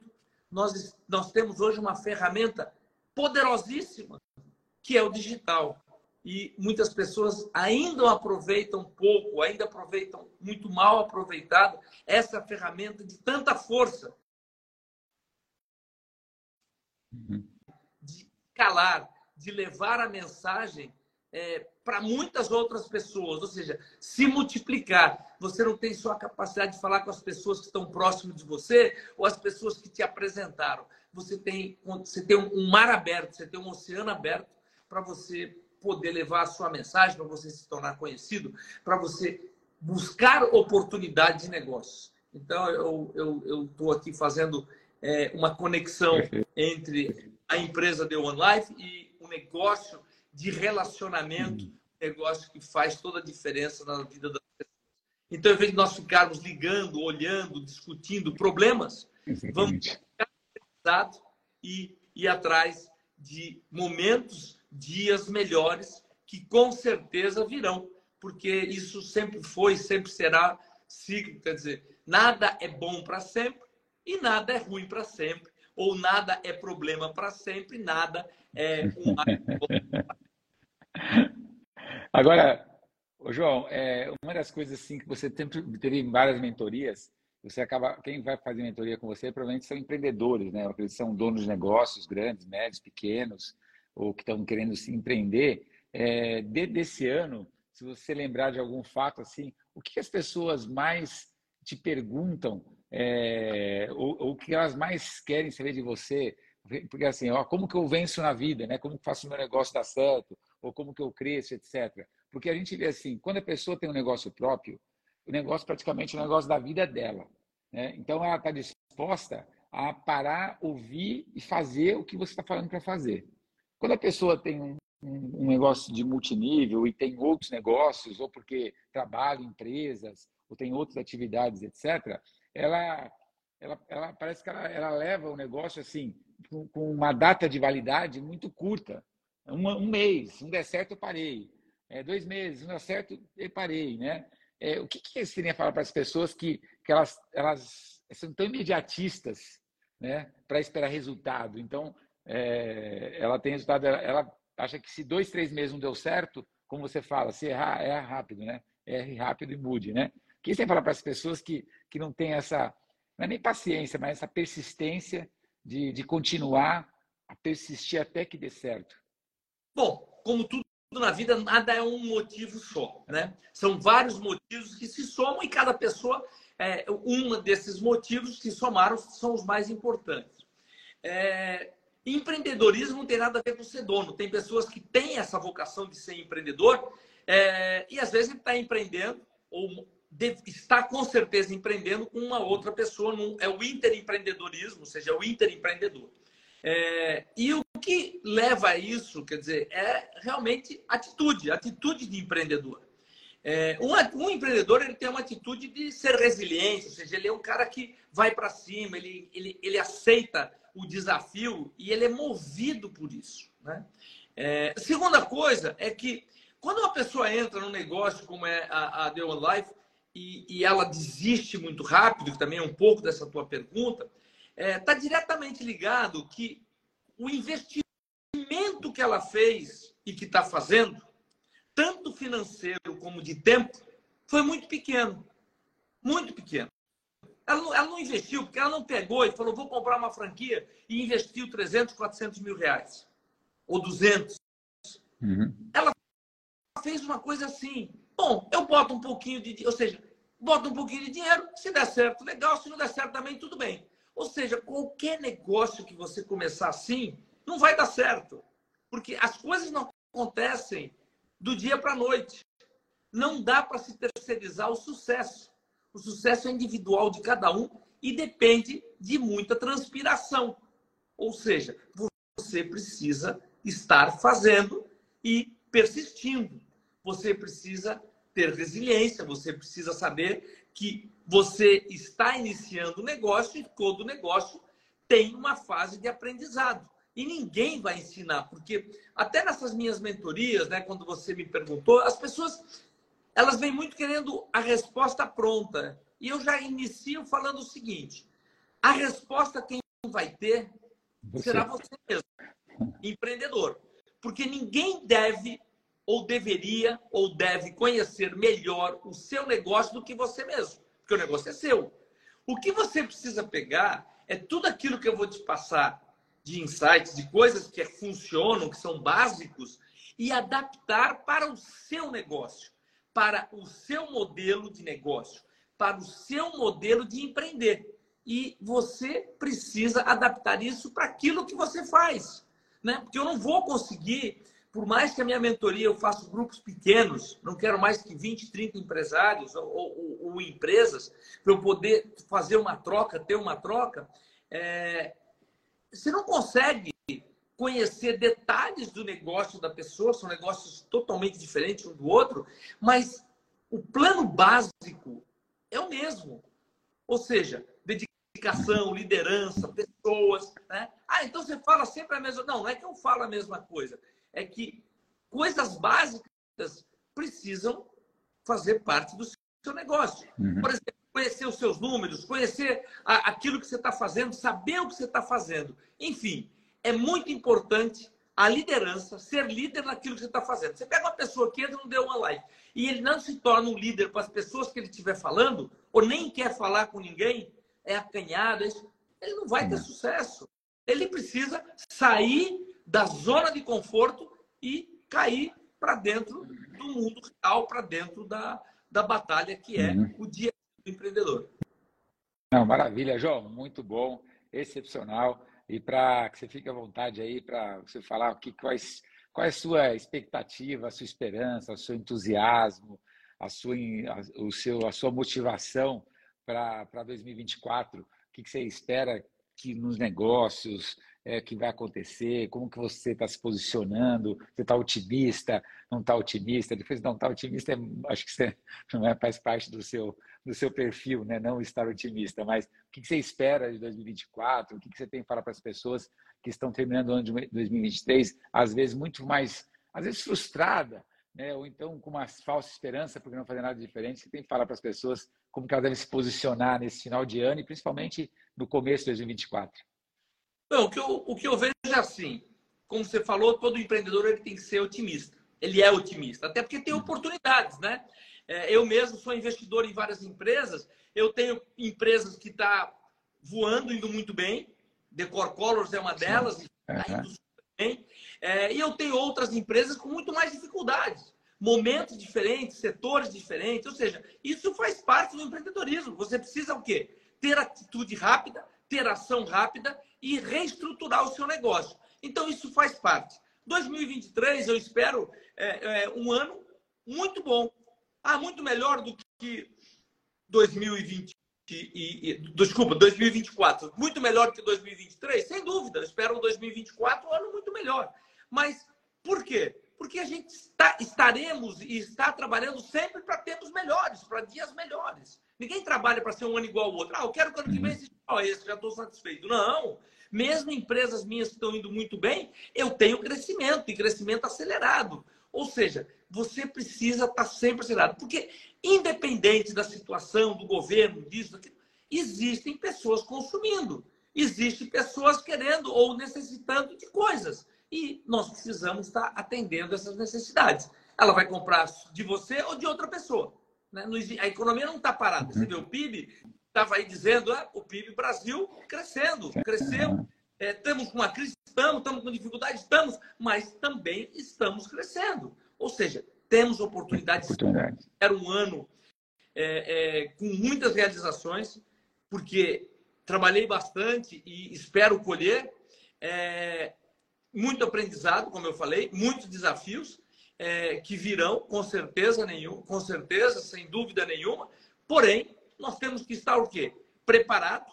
nós, nós temos hoje uma ferramenta poderosíssima, que é o digital e muitas pessoas ainda aproveitam pouco, ainda aproveitam muito mal aproveitado essa ferramenta de tanta força uhum. Calar, de levar a mensagem é, para muitas outras pessoas, ou seja, se multiplicar. Você não tem só a capacidade de falar com as pessoas que estão próximas de você ou as pessoas que te apresentaram. Você tem, você tem um mar aberto, você tem um oceano aberto para você poder levar a sua mensagem, para você se tornar conhecido, para você buscar oportunidade de negócio. Então, eu estou aqui fazendo é, uma conexão entre a empresa The One Life e o negócio de relacionamento, uhum. negócio que faz toda a diferença na vida das pessoas. Então, em vez de nós ficarmos ligando, olhando, discutindo problemas, Exatamente. vamos ficar e ir atrás de momentos dias melhores que com certeza virão, porque isso sempre foi, sempre será ciclo. Quer dizer, nada é bom para sempre e nada é ruim para sempre, ou nada é problema para sempre, nada é um. *laughs* Agora, João, é, uma das coisas assim que você sempre teve várias mentorias, você acaba, quem vai fazer mentoria com você provavelmente são empreendedores, né? Eles são donos de negócios grandes, médios, pequenos, ou que estão querendo se empreender, é, desse ano, se você lembrar de algum fato assim, o que as pessoas mais te perguntam, é, ou, o que elas mais querem saber de você? Porque assim, ó, como que eu venço na vida, né? Como que faço o meu negócio dar certo? Ou como que eu cresço, etc. Porque a gente vê assim, quando a pessoa tem um negócio próprio, o negócio praticamente é um negócio da vida dela. Né? Então ela está disposta a parar, ouvir e fazer o que você está falando para fazer. quando a pessoa tem um, um, negócio de multinível e tem outros negócios, ou porque trabalha em empresas, ou tem outras atividades, etc., ela, ela, ela parece que ela, ela leva o negócio assim, com, com uma data de validade muito curta. Um, um mês, um der certo, eu parei. É, dois meses, um der certo, eu parei. Né? É, o que, que você teria falar para as pessoas que, que elas, elas são tão imediatistas né, para esperar resultado? Então, é, ela tem resultado, ela, ela, acha que se dois, três meses não deu certo, como você fala, se errar, erra rápido, né? Erre rápido e mude, né? Que você fala para as pessoas que, que não têm essa, não é nem paciência, mas essa persistência de, de continuar a persistir até que dê certo? Bom, como tudo na vida, nada é um motivo só, né? São vários motivos que se somam e cada pessoa, é, um desses motivos que somaram são os mais importantes. É, Empreendedorismo não tem nada a ver com ser dono. Tem pessoas que têm essa vocação de ser empreendedor é, e às vezes está empreendendo ou está com certeza empreendendo com uma outra pessoa. É o interempreendedorismo, ou seja, é o interempreendedor. É, e o que leva a isso, quer dizer, é realmente atitude, atitude de empreendedor. É, um, um, empreendedor ele tem uma atitude de ser resiliente, ou seja, ele é um cara que vai para cima, ele, ele, ele aceita o desafio e ele é movido por isso. Né? É, segunda coisa é que quando uma pessoa entra num negócio como é a, a The One Life e, e, ela desiste muito rápido, que também é um pouco dessa tua pergunta, está é, tá diretamente ligado que o investimento que ela fez e que está fazendo, tanto financeiro como de tempo, foi muito pequeno. Muito pequeno. Ela não, ela não, investiu, porque ela não pegou e falou, vou comprar uma franquia e investiu 300, 400 mil reais. Ou 200. Uhum. Ela fez uma coisa assim. Bom, eu boto um pouquinho de... Ou seja, boto um pouquinho de dinheiro. Se der certo, legal. Se não der certo também, tudo bem. Ou seja, qualquer negócio que você começar assim, não vai dar certo. Porque as coisas não acontecem do dia para a noite. Não dá para se terceirizar o sucesso. O sucesso é individual de cada um e depende de muita transpiração. Ou seja, você precisa estar fazendo e persistindo. Você precisa ter resiliência, você precisa saber que você está iniciando o negócio e todo negócio tem uma fase de aprendizado. E ninguém vai ensinar, porque até nessas minhas mentorias, né, quando você me perguntou, as pessoas elas vêm muito querendo a resposta pronta. E eu já inicio falando o seguinte: a resposta quem vai ter você. será você mesmo, empreendedor. Porque ninguém deve ou deveria ou deve conhecer melhor o seu negócio do que você mesmo, porque o negócio é seu. O que você precisa pegar é tudo aquilo que eu vou te passar de insights, de coisas que funcionam, que são básicos, e adaptar para o seu negócio para o seu modelo de negócio, para o seu modelo de empreender. E você precisa adaptar isso para aquilo que você faz. Né? Porque eu não vou conseguir, por mais que a minha mentoria eu faço grupos pequenos, não quero mais que 20, 30 empresários ou, ou, ou empresas, para eu poder fazer uma troca, ter uma troca, é... você não consegue conhecer detalhes do negócio da pessoa, são negócios totalmente diferentes um do outro, mas o plano básico é o mesmo. Ou seja, dedicação, liderança, pessoas. Né? Ah, então você fala sempre a mesma. Não, não é que eu falo a mesma coisa. É que coisas básicas precisam fazer parte do seu negócio. Uhum. Por exemplo, conhecer os seus números, conhecer aquilo que você está fazendo, saber o que você está fazendo. Enfim, é muito importante a liderança, ser líder naquilo que você está fazendo. Você pega uma pessoa que entra no deu uma live e ele não se torna um líder para as pessoas que ele estiver falando, ou nem quer falar com ninguém, é acanhado, é ele não vai ter sucesso. Ele precisa sair da zona de conforto e cair para dentro do mundo real, para dentro da, da batalha que é uhum. o dia do empreendedor. Não, maravilha, João, muito bom, excepcional e para que você fique à vontade aí para você falar o que quais qual é a sua expectativa, a sua esperança, o seu entusiasmo, a sua a, o seu a sua motivação para 2024, o que, que você espera que nos negócios, é, que vai acontecer, como que você está se posicionando, você está otimista, não está otimista, depois não está otimista, é, acho que você *laughs* não é, faz parte do seu, do seu perfil, né? não estar otimista, mas o que, que você espera de 2024, o que, que você tem para falar para as pessoas que estão terminando o ano de 2023, às vezes muito mais, às vezes frustrada, né? ou então com uma falsa esperança porque não fazer nada diferente, você tem que falar para as pessoas como que elas devem se posicionar nesse final de ano e principalmente no começo de 2024. Não, o que, eu, o que eu vejo é assim, como você falou, todo empreendedor ele tem que ser otimista. Ele é otimista, até porque tem oportunidades, né? É, eu mesmo sou investidor em várias empresas. Eu tenho empresas que estão tá voando, indo muito bem. Decor Colors é uma delas, está indo bem. É, e eu tenho outras empresas com muito mais dificuldades. Momentos diferentes, setores diferentes. Ou seja, isso faz parte do empreendedorismo. Você precisa o quê? Ter atitude rápida, ter ação rápida e reestruturar o seu negócio. Então, isso faz parte. 2023, eu espero é, é, um ano muito bom. Ah, muito melhor do que 2020 e, e, desculpa, 2024. Muito melhor do que 2023? Sem dúvida. Eu espero um 2024 um ano muito melhor. Mas por quê? Porque a gente está, estaremos e está trabalhando sempre para termos melhores, para dias melhores. Ninguém trabalha para ser um ano igual ao outro. Ah, eu quero que ano que vem seja igual a esse, já estou satisfeito. Não. Mesmo empresas minhas que estão indo muito bem, eu tenho crescimento e crescimento acelerado. Ou seja, você precisa estar sempre acelerado. Porque, independente da situação, do governo, disso, daquilo, existem pessoas consumindo. Existem pessoas querendo ou necessitando de coisas. E nós precisamos estar atendendo essas necessidades. Ela vai comprar de você ou de outra pessoa. Né? A economia não está parada. Você uhum. vê o PIB, estava aí dizendo, ah, o PIB Brasil crescendo, cresceu. É, estamos com uma crise, estamos, estamos com dificuldade, estamos, mas também estamos crescendo. Ou seja, temos oportunidades. Oportunidade. Era um ano é, é, com muitas realizações, porque trabalhei bastante e espero colher. É, muito aprendizado, como eu falei, muitos desafios, é, que virão, com certeza nenhuma, com certeza, sem dúvida nenhuma. Porém, nós temos que estar o quê? Preparado,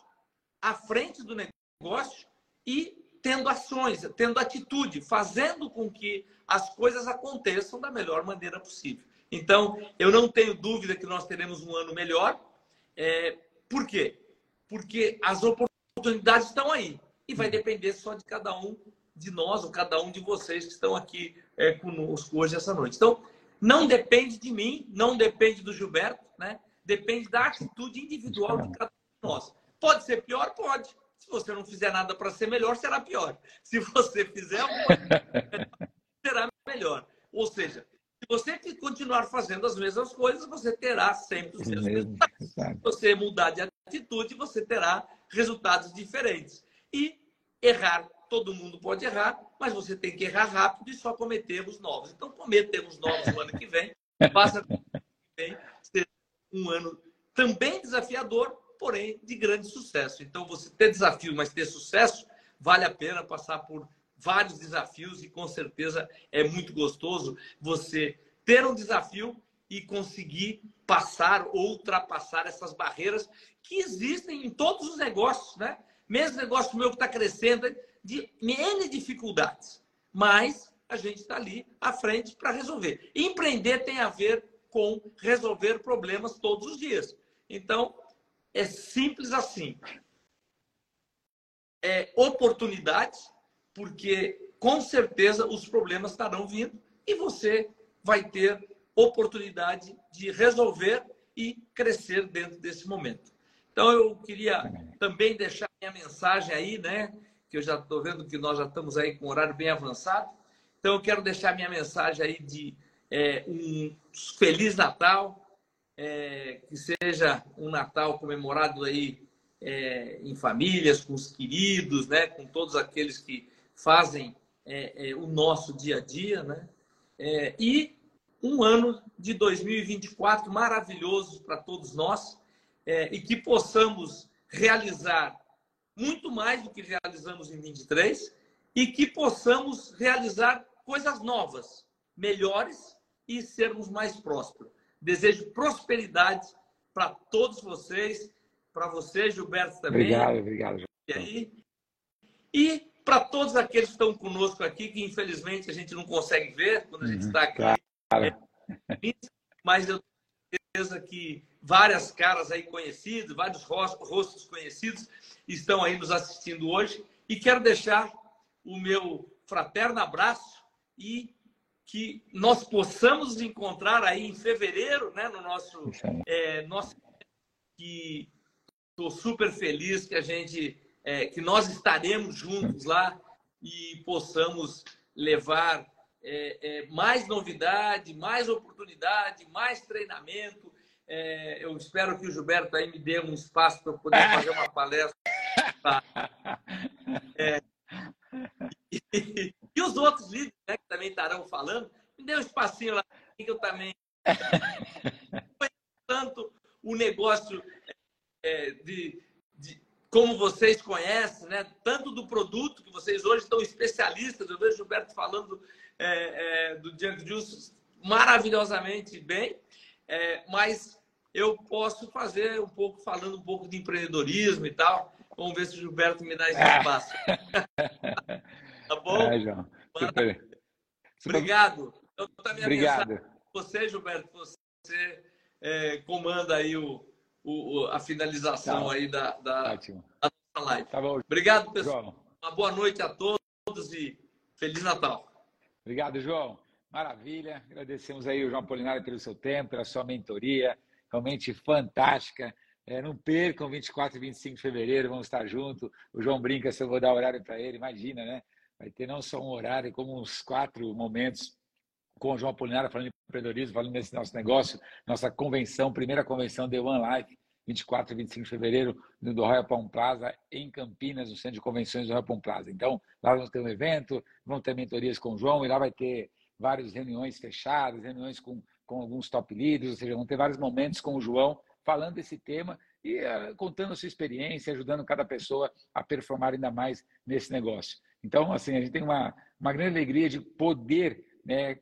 à frente do negócio e tendo ações, tendo atitude, fazendo com que as coisas aconteçam da melhor maneira possível. Então, eu não tenho dúvida que nós teremos um ano melhor. É, por quê? Porque as oportunidades estão aí. E vai depender só de cada um de nós, ou cada um de vocês que estão aqui é, conosco hoje, essa noite. Então, não depende de mim, não depende do Gilberto, né? Depende da atitude individual de cada um de nós. Pode ser pior? Pode. Se você não fizer nada para ser melhor, será pior. Se você fizer alguma *laughs* será melhor. Ou seja, se você continuar fazendo as mesmas coisas, você terá sempre os mesmos resultados. Se você mudar de atitude, você terá resultados diferentes. E errar todo mundo pode errar, mas você tem que errar rápido e só cometer os novos. Então, cometa erros novos no ano que vem, faça ser um ano também desafiador, porém de grande sucesso. Então, você ter desafio, mas ter sucesso, vale a pena passar por vários desafios e com certeza é muito gostoso você ter um desafio e conseguir passar ultrapassar essas barreiras que existem em todos os negócios, né? Mesmo negócio meu que está crescendo, de N dificuldades, mas a gente está ali à frente para resolver. Empreender tem a ver com resolver problemas todos os dias. Então, é simples assim. É oportunidades, porque com certeza os problemas estarão vindo e você vai ter oportunidade de resolver e crescer dentro desse momento. Então, eu queria também deixar minha mensagem aí, né? Que eu já estou vendo que nós já estamos aí com um horário bem avançado. Então, eu quero deixar minha mensagem aí de é, um Feliz Natal, é, que seja um Natal comemorado aí é, em famílias, com os queridos, né, com todos aqueles que fazem é, é, o nosso dia a dia, né? É, e um ano de 2024 maravilhoso para todos nós e que possamos realizar muito mais do que realizamos em 23 e que possamos realizar coisas novas, melhores e sermos mais prósperos. Desejo prosperidade para todos vocês, para você, Gilberto, também. Obrigado, obrigado. E aí? E para todos aqueles que estão conosco aqui, que infelizmente a gente não consegue ver quando a gente está uhum, aqui. Claro. Mas eu tenho certeza que várias caras aí conhecidas, vários rostos conhecidos estão aí nos assistindo hoje. E quero deixar o meu fraterno abraço e que nós possamos nos encontrar aí em fevereiro, né, no nosso, é, nosso que estou super feliz que a gente, é, que nós estaremos juntos lá e possamos levar é, é mais novidade, mais oportunidade, mais treinamento. É, eu espero que o Gilberto aí me dê um espaço para eu poder fazer uma palestra. *laughs* É, e, e, os outros líderes né, que também estarão falando, me dê um espacinho lá que eu também *laughs* tanto o negócio é, de, de, como vocês conhecem, né? tanto do produto que vocês hoje estão especialistas. Eu vejo o Gilberto falando é, é, do Junk Juice maravilhosamente bem, é, mas eu posso fazer um pouco, falando um pouco de empreendedorismo e tal. Vamos ver se o Gilberto me dá esse espaço. *laughs* tá bom? É, João. Super. Obrigado. Eu também Obrigado. Você, Gilberto, você é, comanda aí o, o, a finalização tá. aí da, da, da nossa live. Tá bom. Obrigado, pessoal. João. Uma boa noite a todos e Feliz Natal. Obrigado, João. Maravilha. Agradecemos aí o João Polinário pelo seu tempo, pela sua mentoria. Realmente fantástica. É, não percam 24 e 25 de fevereiro, vamos estar juntos. O João brinca se eu vou dar horário para ele, imagina, né? Vai ter não só um horário, como uns quatro momentos com o João Apolinário falando de empreendedorismo, falando desse nosso negócio, nossa convenção, primeira convenção The One Life, 24 e 25 de fevereiro, no Royal Palm Plaza, em Campinas, no Centro de Convenções do Royal Palm Plaza. Então, lá vamos ter um evento, vamos ter mentorias com o João, e lá vai ter várias reuniões fechadas, reuniões com, com alguns top líderes, ou seja, vão ter vários momentos com o João falando desse tema e uh, contando a sua experiência, ajudando cada pessoa a performar ainda mais nesse negócio. Então, assim, a gente tem uma, uma grande alegria de poder né,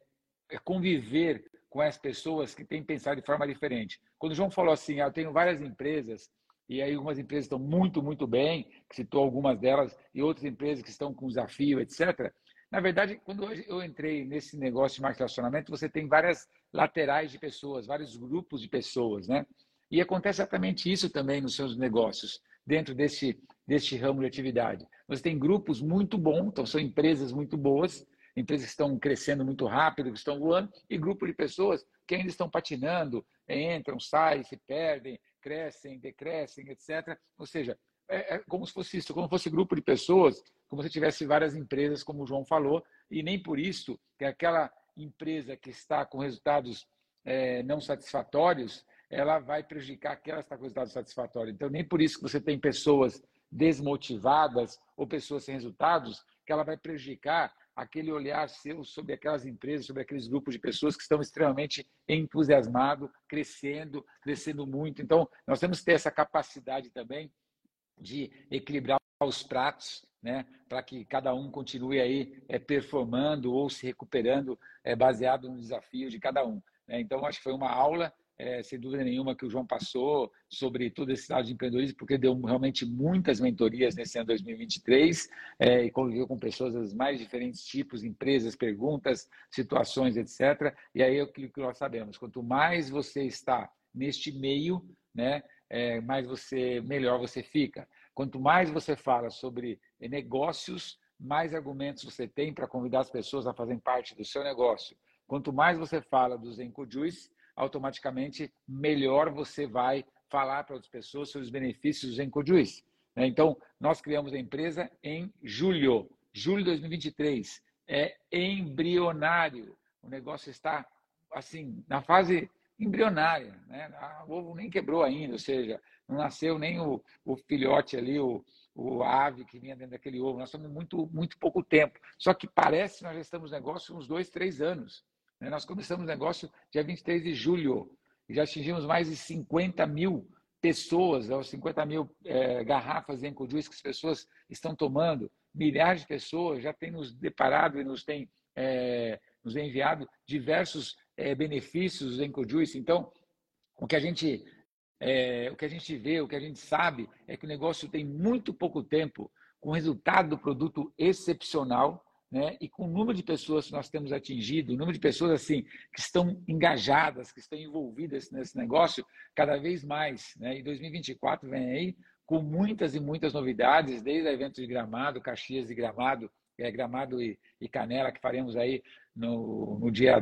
conviver com as pessoas que têm pensado de forma diferente. Quando o João falou assim, ah, eu tenho várias empresas, e aí algumas empresas estão muito, muito bem, citou algumas delas, e outras empresas que estão com desafio, etc. Na verdade, quando eu entrei nesse negócio de marketing relacionamento, você tem várias laterais de pessoas, vários grupos de pessoas, né? E acontece exatamente isso também nos seus negócios, dentro desse, deste ramo de atividade. Você tem grupos muito bons, então são empresas muito boas, empresas que estão crescendo muito rápido, que estão voando, e grupo de pessoas que ainda estão patinando, entram, saem, se perdem, crescem, decrescem, etc. Ou seja, é, é como se fosse isso, como se fosse grupo de pessoas, como se tivesse várias empresas, como o João falou, e nem por isso que aquela empresa que está com resultados é, não satisfatórios, ela vai prejudicar aquela que está com resultados satisfatórios. Então, nem por isso que você tem pessoas desmotivadas ou pessoas sem resultados, que ela vai prejudicar aquele olhar seu sobre aquelas empresas, sobre aqueles grupos de pessoas que estão extremamente entusiasmados, crescendo, crescendo muito. Então, nós temos que ter essa capacidade também de equilibrar os pratos, né, para que cada um continue aí é, performando ou se recuperando é, baseado no desafio de cada um. Né? Então, acho que foi uma aula é, sem dúvida nenhuma, que o João passou sobre todo esse lado de empreendedorismo, porque deu realmente muitas mentorias nesse ano 2023 é, e conviveu com pessoas dos mais diferentes tipos, empresas, perguntas, situações, etc. E aí é aquilo que nós sabemos, quanto mais você está neste meio, né, é, mais você melhor você fica. Quanto mais você fala sobre negócios, mais argumentos você tem para convidar as pessoas a fazerem parte do seu negócio. Quanto mais você fala dos Encojuice, automaticamente melhor você vai falar para outras pessoas sobre os benefícios do Encojuice. Né? Então, nós criamos a empresa em julho, julho de 2023. É embrionário. O negócio está, assim, na fase embrionária. Né? O ovo nem quebrou ainda, ou seja, não nasceu nem o, o filhote ali, o, o ave que vinha dentro daquele ovo. Nós estamos muito, muito pouco tempo. Só que parece que nós já estamos no negócio uns dois, três anos. Né? Nós começamos o negócio dia 23 de julho e já atingimos mais de 50 mil pessoas, 50 mil é, garrafas de Encojuice que as pessoas estão tomando. Milhares de pessoas já têm nos deparado e nos têm é, nos enviado diversos é, benefícios do Encojuice. Então, o que a gente é, o que a gente vê, o que a gente sabe, é que o negócio tem muito pouco tempo, com resultado do produto excepcional, né? E com o número de pessoas que nós temos atingido, o número de pessoas assim que estão engajadas, que estão envolvidas nesse negócio, cada vez mais, né? E 2024 vem aí com muitas e muitas novidades, desde eventos de Gramado, Caxias e Gramado, é, Gramado e, e Canela que faremos aí no, no dia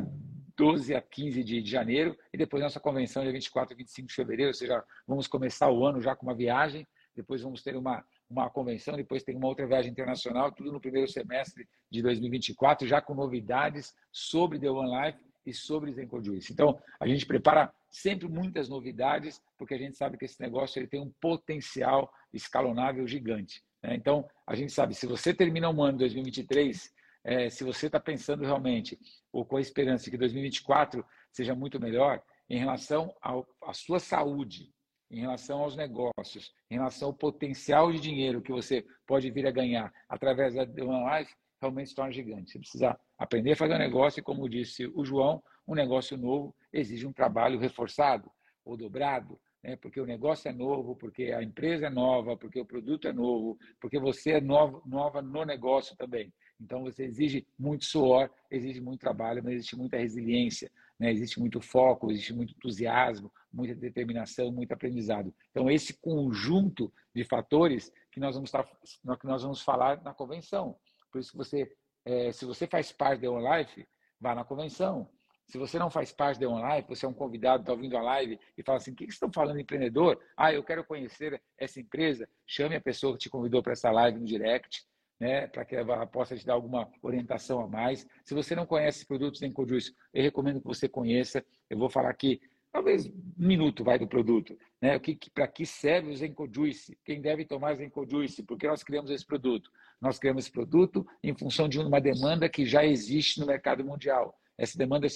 12 a 15 de, janeiro, e depois nossa convenção dia 24 e 25 de fevereiro, ou seja, vamos começar o ano já com uma viagem, depois vamos ter uma uma convenção, depois tem uma outra viagem internacional, tudo no primeiro semestre de 2024, já com novidades sobre The One Life e sobre Zenco Juice. Então, a gente prepara sempre muitas novidades, porque a gente sabe que esse negócio ele tem um potencial escalonável gigante. Né? Então, a gente sabe, se você termina um ano 2023, é, se você está pensando realmente, ou com a esperança que 2024 seja muito melhor, em relação à sua saúde, em relação aos negócios, em relação ao potencial de dinheiro que você pode vir a ganhar através da One Life, realmente se torna gigante. Você precisa aprender a fazer um negócio e, como disse o João, um negócio novo exige um trabalho reforçado ou dobrado, né? porque o negócio é novo, porque a empresa é nova, porque o produto é novo, porque você é novo, nova no negócio também. Então, você exige muito suor, exige muito trabalho, mas existe muita resiliência, né? existe muito foco, existe muito entusiasmo, muita determinação, muito aprendizado. Então, esse conjunto de fatores que nós vamos, estar, que nós vamos falar na convenção. Por isso que você, é, se você faz parte da One Life, vá na convenção. Se você não faz parte da One Life, você é um convidado, está ouvindo a live e fala assim, o que, que estão falando empreendedor? Ah, eu quero conhecer essa empresa. Chame a pessoa que te convidou para essa live no direct né, para que ela possa te dar alguma orientação a mais. Se você não conhece produtos em Cojuice, eu recomendo que você conheça. Eu vou falar aqui, talvez um minuto vai do produto. Né? O que, que para que serve o Zencojuice? Quem deve tomar Zencojuice? Por que nós criamos esse produto? Nós criamos esse produto em função de uma demanda que já existe no mercado mundial. Essa demanda é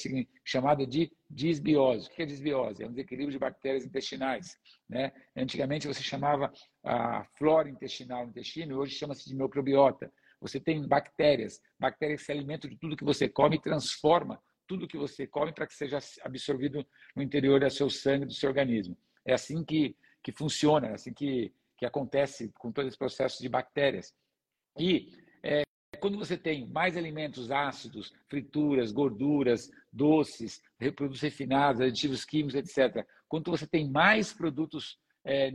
chamada de disbiose. O que é disbiose? É um desequilíbrio de bactérias intestinais. Né? Antigamente você chamava a flora intestinal no intestino, hoje chama-se de microbiota. Você tem bactérias, bactérias que se alimentam de tudo que você come e transforma tudo que você come para que seja absorvido no interior do seu sangue, do seu organismo. É assim que, que funciona, é assim que, que acontece com todo esse processo de bactérias. E quando você tem mais alimentos ácidos, frituras, gorduras, doces, produtos refinados, aditivos químicos, etc., quando você tem mais produtos é,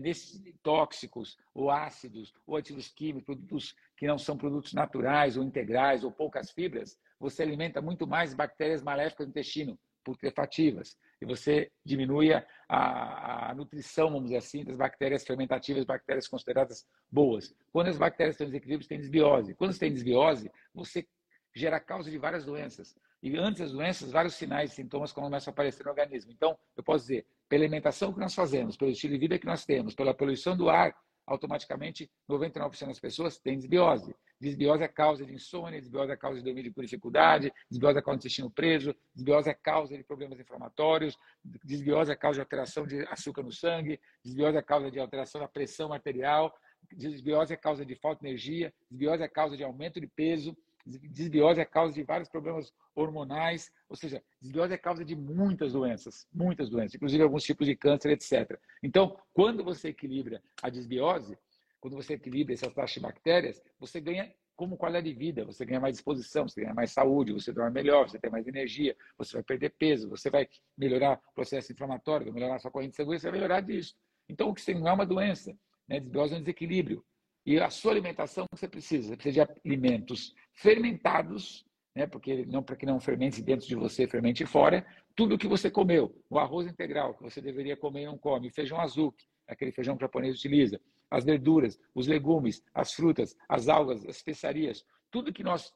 tóxicos ou ácidos ou aditivos químicos, produtos que não são produtos naturais ou integrais ou poucas fibras, você alimenta muito mais bactérias maléficas no intestino, putrefativas e você diminui a, a, nutrição, vamos dizer assim, das bactérias fermentativas, bactérias consideradas boas. Quando as bactérias estão em desequilíbrio, tem desbiose. Quando você tem desbiose, você gera causa de várias doenças. E antes das doenças, vários sinais e sintomas começam a aparecer no organismo. Então, eu posso dizer, pela alimentação que nós fazemos, pelo estilo de vida que nós temos, pela poluição do ar, automaticamente 99% das pessoas têm desbiose. Desbiose é causa de insônia, desbiose é causa de dormir com dificuldade, desbiose é causa de intestino preso, desbiose é causa de problemas inflamatórios, desbiose é causa de alteração de açúcar no sangue, desbiose é causa de alteração da pressão arterial, desbiose é causa de falta de energia, desbiose é causa de aumento de peso, desbiose é causa de vários problemas hormonais, ou seja, desbiose é causa de muitas doenças, muitas doenças, inclusive alguns tipos de câncer, etc. Então, quando você equilibra a desbiose, quando você equilibra essas taxas de bactérias, você ganha como qualidade de vida, você ganha mais disposição, você ganha mais saúde, você dorme melhor, você tem mais energia, você vai perder peso, você vai melhorar o processo inflamatório, vai melhorar a sua corrente sanguínea, você vai melhorar disso. Então, o que você não é uma doença, né? desbiose é um desequilíbrio. E a sua alimentação você precisa, você precisa de alimentos fermentados, né? porque não para que não fermente dentro de você, fermente fora, tudo o que você comeu, o arroz integral que você deveria comer e não come, feijão azul, aquele feijão que o japonês utiliza, as verduras, os legumes, as frutas, as algas, as especiarias, tudo que nós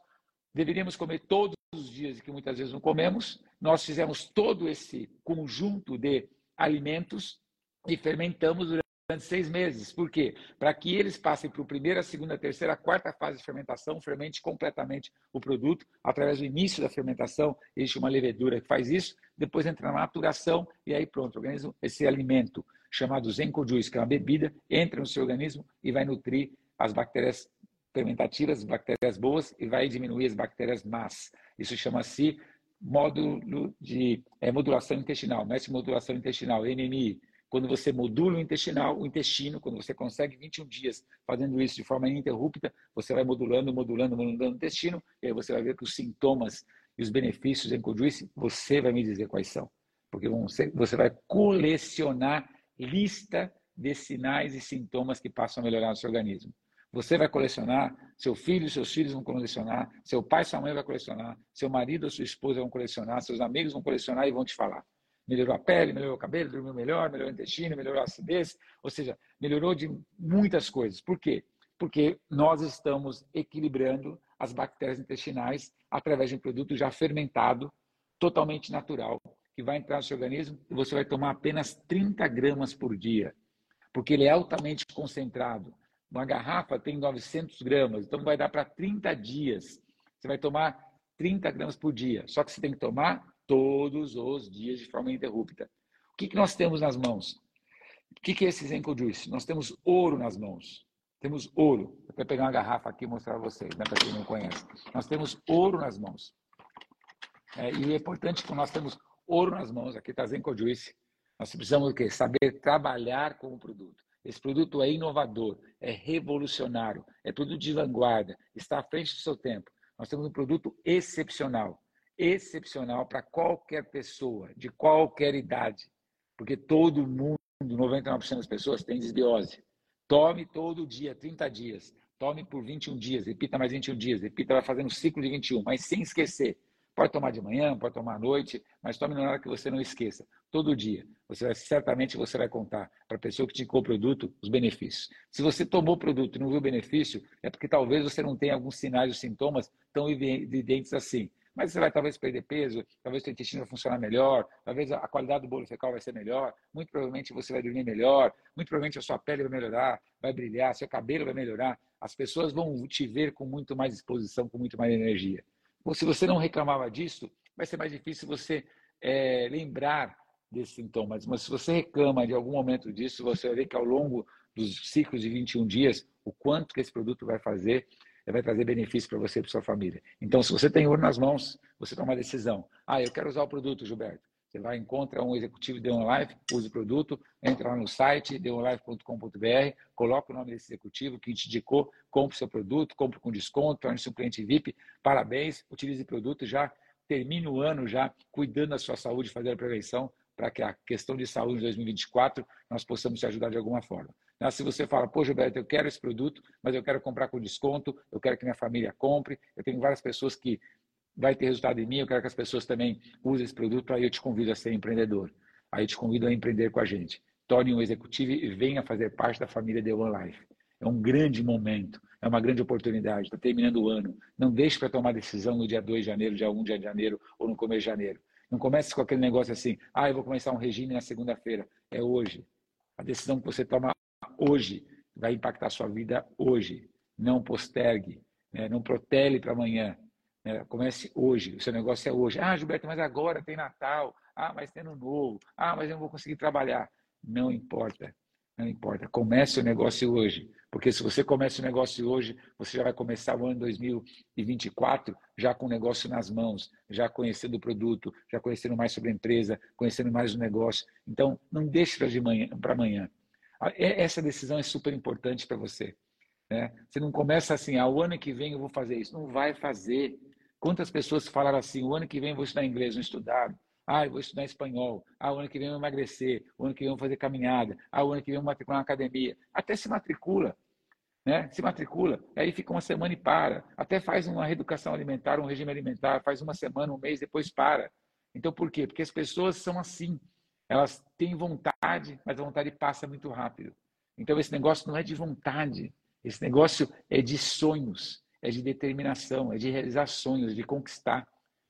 deveríamos comer todos os dias e que muitas vezes não comemos, nós fizemos todo esse conjunto de alimentos e fermentamos durante durante seis meses. Por quê? Para que eles passem para a primeira, segunda, terceira, quarta fase de fermentação, fermente completamente o produto. Através do início da fermentação, existe uma levedura que faz isso, depois entra na maturação e aí pronto, o organismo, esse alimento chamado Zenko Juice, que é uma bebida, entra no seu organismo e vai nutrir as bactérias fermentativas, as bactérias boas, e vai diminuir as bactérias más. Isso chama-se módulo de é, modulação intestinal, mestre modulação intestinal, NMI Quando você modula o intestinal, o intestino, quando você consegue 21 dias fazendo isso de forma ininterrupta, você vai modulando, modulando, modulando o intestino, e aí você vai ver que os sintomas e os benefícios em Juice, você vai me dizer quais são. Porque você vai colecionar lista de sinais e sintomas que passam a melhorar no seu organismo. Você vai colecionar, seu filho seus filhos vão colecionar, seu pai sua mãe vão colecionar, seu marido ou sua esposa vão colecionar, seus amigos vão colecionar e vão te falar. Melhorou a pele, melhorou o cabelo, dormiu melhor, melhorou o intestino, melhorou a acidez, ou seja, melhorou de muitas coisas. Por quê? Porque nós estamos equilibrando as bactérias intestinais através de um produto já fermentado, totalmente natural, que vai entrar no seu organismo e você vai tomar apenas 30 gramas por dia, porque ele é altamente concentrado. Uma garrafa tem 900 gramas, então vai dar para 30 dias. Você vai tomar 30 gramas por dia, só que você tem que tomar todos os dias de forma ininterrupta. O que, que nós temos nas mãos? O que, que é esse Zenko Juice? Nós temos ouro nas mãos. Temos ouro. Eu vou pegar uma garrafa aqui e mostrar para vocês, né, para quem não conhece. Nós temos ouro nas mãos. É, e é importante que nós temos ouro nas mãos. Aqui está Zenko Juice. Nós precisamos o quê? Saber trabalhar com o produto. Esse produto é inovador, é revolucionário, é produto de vanguarda, está à frente do seu tempo. Nós temos um produto excepcional, excepcional para qualquer pessoa, de qualquer idade, porque todo mundo, 99% das pessoas, tem desbiose. Tome todo dia, 30 dias. Tome por 21 dias, repita mais 21 dias, repita, vai fazendo um ciclo de 21, mas sem esquecer. Pode tomar de manhã, pode tomar à noite, mas tome na hora que você não esqueça. Todo dia. Você vai, certamente você vai contar para a pessoa que te indicou o produto os benefícios. Se você tomou o produto e não viu benefício, é porque talvez você não tenha alguns sinais ou sintomas tão evidentes assim. Mas você vai talvez perder peso, talvez seu intestino vai funcionar melhor, talvez a qualidade do bolo fecal vai ser melhor, muito provavelmente você vai dormir melhor, muito provavelmente a sua pele vai melhorar, vai brilhar, seu cabelo vai melhorar. As pessoas vão te ver com muito mais disposição, com muito mais energia se você não reclamava disso, vai ser mais difícil você é, lembrar desses sintomas. Mas se você reclama de algum momento disso, você vai ver que ao longo dos ciclos de 21 dias, o quanto que esse produto vai fazer, vai trazer benefício para você e para sua família. Então, se você tem ouro nas mãos, você toma uma decisão. Ah, eu quero usar o produto, Gilberto. Você vai, encontra um executivo de OnLive, use o produto, entra lá no site, deonlive.com.br, coloca o nome desse executivo que te indicou, compre seu produto, compre com desconto, torne-se um cliente VIP. Parabéns, utilize o produto, já termine o ano já cuidando da sua saúde, fazendo a prevenção para que a questão de saúde em 2024 nós possamos te ajudar de alguma forma. Se você fala, pô, Gilberto, eu quero esse produto, mas eu quero comprar com desconto, eu quero que minha família compre. Eu tenho várias pessoas que vai ter resultado em mim, eu quero que as pessoas também usem esse produto, aí eu te convido a ser empreendedor. Aí eu te convido a empreender com a gente. Torne um executivo e venha fazer parte da família The One Life. É um grande momento, é uma grande oportunidade. Está terminando o ano. Não deixe para tomar decisão no dia 2 de janeiro, dia 1 de janeiro ou no começo de janeiro. Não comece com aquele negócio assim, ah, eu vou começar um regime na segunda-feira. É hoje. A decisão que você toma hoje vai impactar a sua vida hoje. Não postergue, né? não protele para amanhã. É, comece hoje, o seu negócio é hoje. Ah, Gilberto, mas agora tem Natal. Ah, mas tem Ano Novo. Ah, mas eu não vou conseguir trabalhar. Não importa, não importa. Comece o negócio hoje. Porque se você começa o negócio hoje, você já vai começar o ano 2024 já com o negócio nas mãos, já conhecendo o produto, já conhecendo mais sobre a empresa, conhecendo mais o negócio. Então, não deixe para amanhã. Essa decisão é super importante para você. Né? Você não começa assim, ah, o ano que vem eu vou fazer isso. Não vai fazer. Quantas pessoas falaram assim, o ano que vem eu vou estudar inglês, não estudaram. Ah, eu vou estudar espanhol. Ah, o ano que vem eu vou emagrecer. O ano que vem eu vou fazer caminhada. Ah, o ano que vem eu vou matricular na academia. Até se matricula. Né? Se matricula. Aí fica uma semana e para. Até faz uma reeducação alimentar, um regime alimentar. Faz uma semana, um mês, depois para. Então, por quê? Porque as pessoas são assim. Elas têm vontade, mas a vontade passa muito rápido. Então, esse negócio não é de vontade. Esse negócio é de sonhos é de determinação, é de realizar sonhos, de conquistar,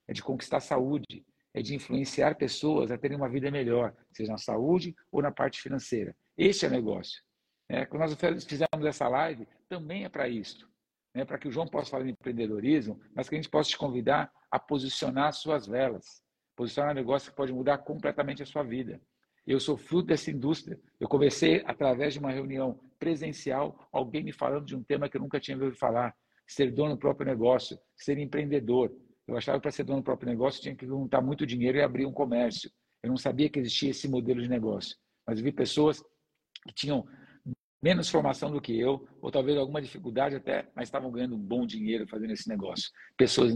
é de conquistar saúde, é de influenciar pessoas a terem uma vida melhor, seja na saúde ou na parte financeira. Esse é o negócio. É, quando nós fizemos essa live, também é para isso. Né, para que o João possa falar de empreendedorismo, mas que a gente possa te convidar a posicionar suas velas, posicionar um negócio que pode mudar completamente a sua vida. Eu sou fruto dessa indústria. Eu comecei através de uma reunião presencial, alguém me falando de um tema que eu nunca tinha ouvido falar ser dono do próprio negócio, ser empreendedor. Eu achava que para ser dono do próprio negócio tinha que juntar muito dinheiro e abrir um comércio. Eu não sabia que existia esse modelo de negócio. mas vi pessoas que tinham menos formação do que eu, ou talvez alguma dificuldade até, mas estavam ganhando um bom dinheiro fazendo esse negócio. Pessoas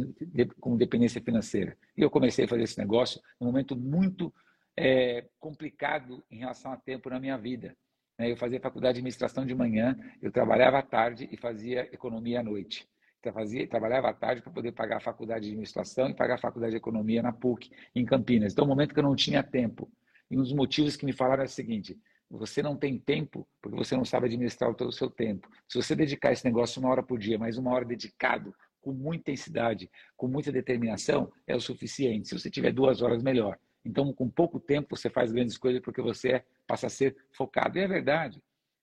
com dependência financeira. E eu comecei a fazer esse negócio num momento muito é, complicado em relação a tempo na minha vida. Né? Eu fazia faculdade de administração de manhã, eu trabalhava à tarde e fazia economia à noite. Eu fazia, trabalhava à tarde para poder pagar a faculdade de administração e pagar a faculdade de economia na PUC, em Campinas. Então, um momento que eu não tinha tempo. E um dos motivos que me falaram é o seguinte: você não tem tempo porque você não sabe administrar todo o seu tempo. Se você dedicar esse negócio uma hora por dia, mas uma hora dedicado, com muita intensidade, com muita determinação, é o suficiente. Se você tiver duas horas, melhor. Então, com pouco tempo, você faz grandes coisas porque você passa a ser focado. E é verdade.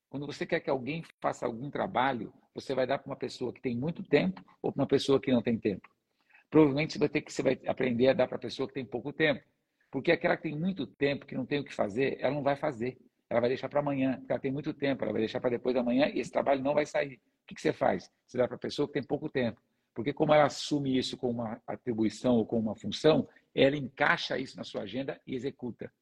Quando você quer que alguém faça algum trabalho, você vai dar para uma pessoa que tem muito tempo ou para uma pessoa que não tem tempo. Provavelmente você vai ter que você vai aprender a dar para a pessoa que tem pouco tempo. Porque aquela que tem muito tempo, que não tem o que fazer, ela não vai fazer ela vai deixar para amanhã, porque ela tem muito tempo, ela vai deixar para depois da manhã e esse trabalho não vai sair. O que, que você faz? Você dá para a pessoa que tem pouco tempo. Porque como ela assume isso como uma atribuição ou como uma função, ela encaixa isso na sua agenda e executa.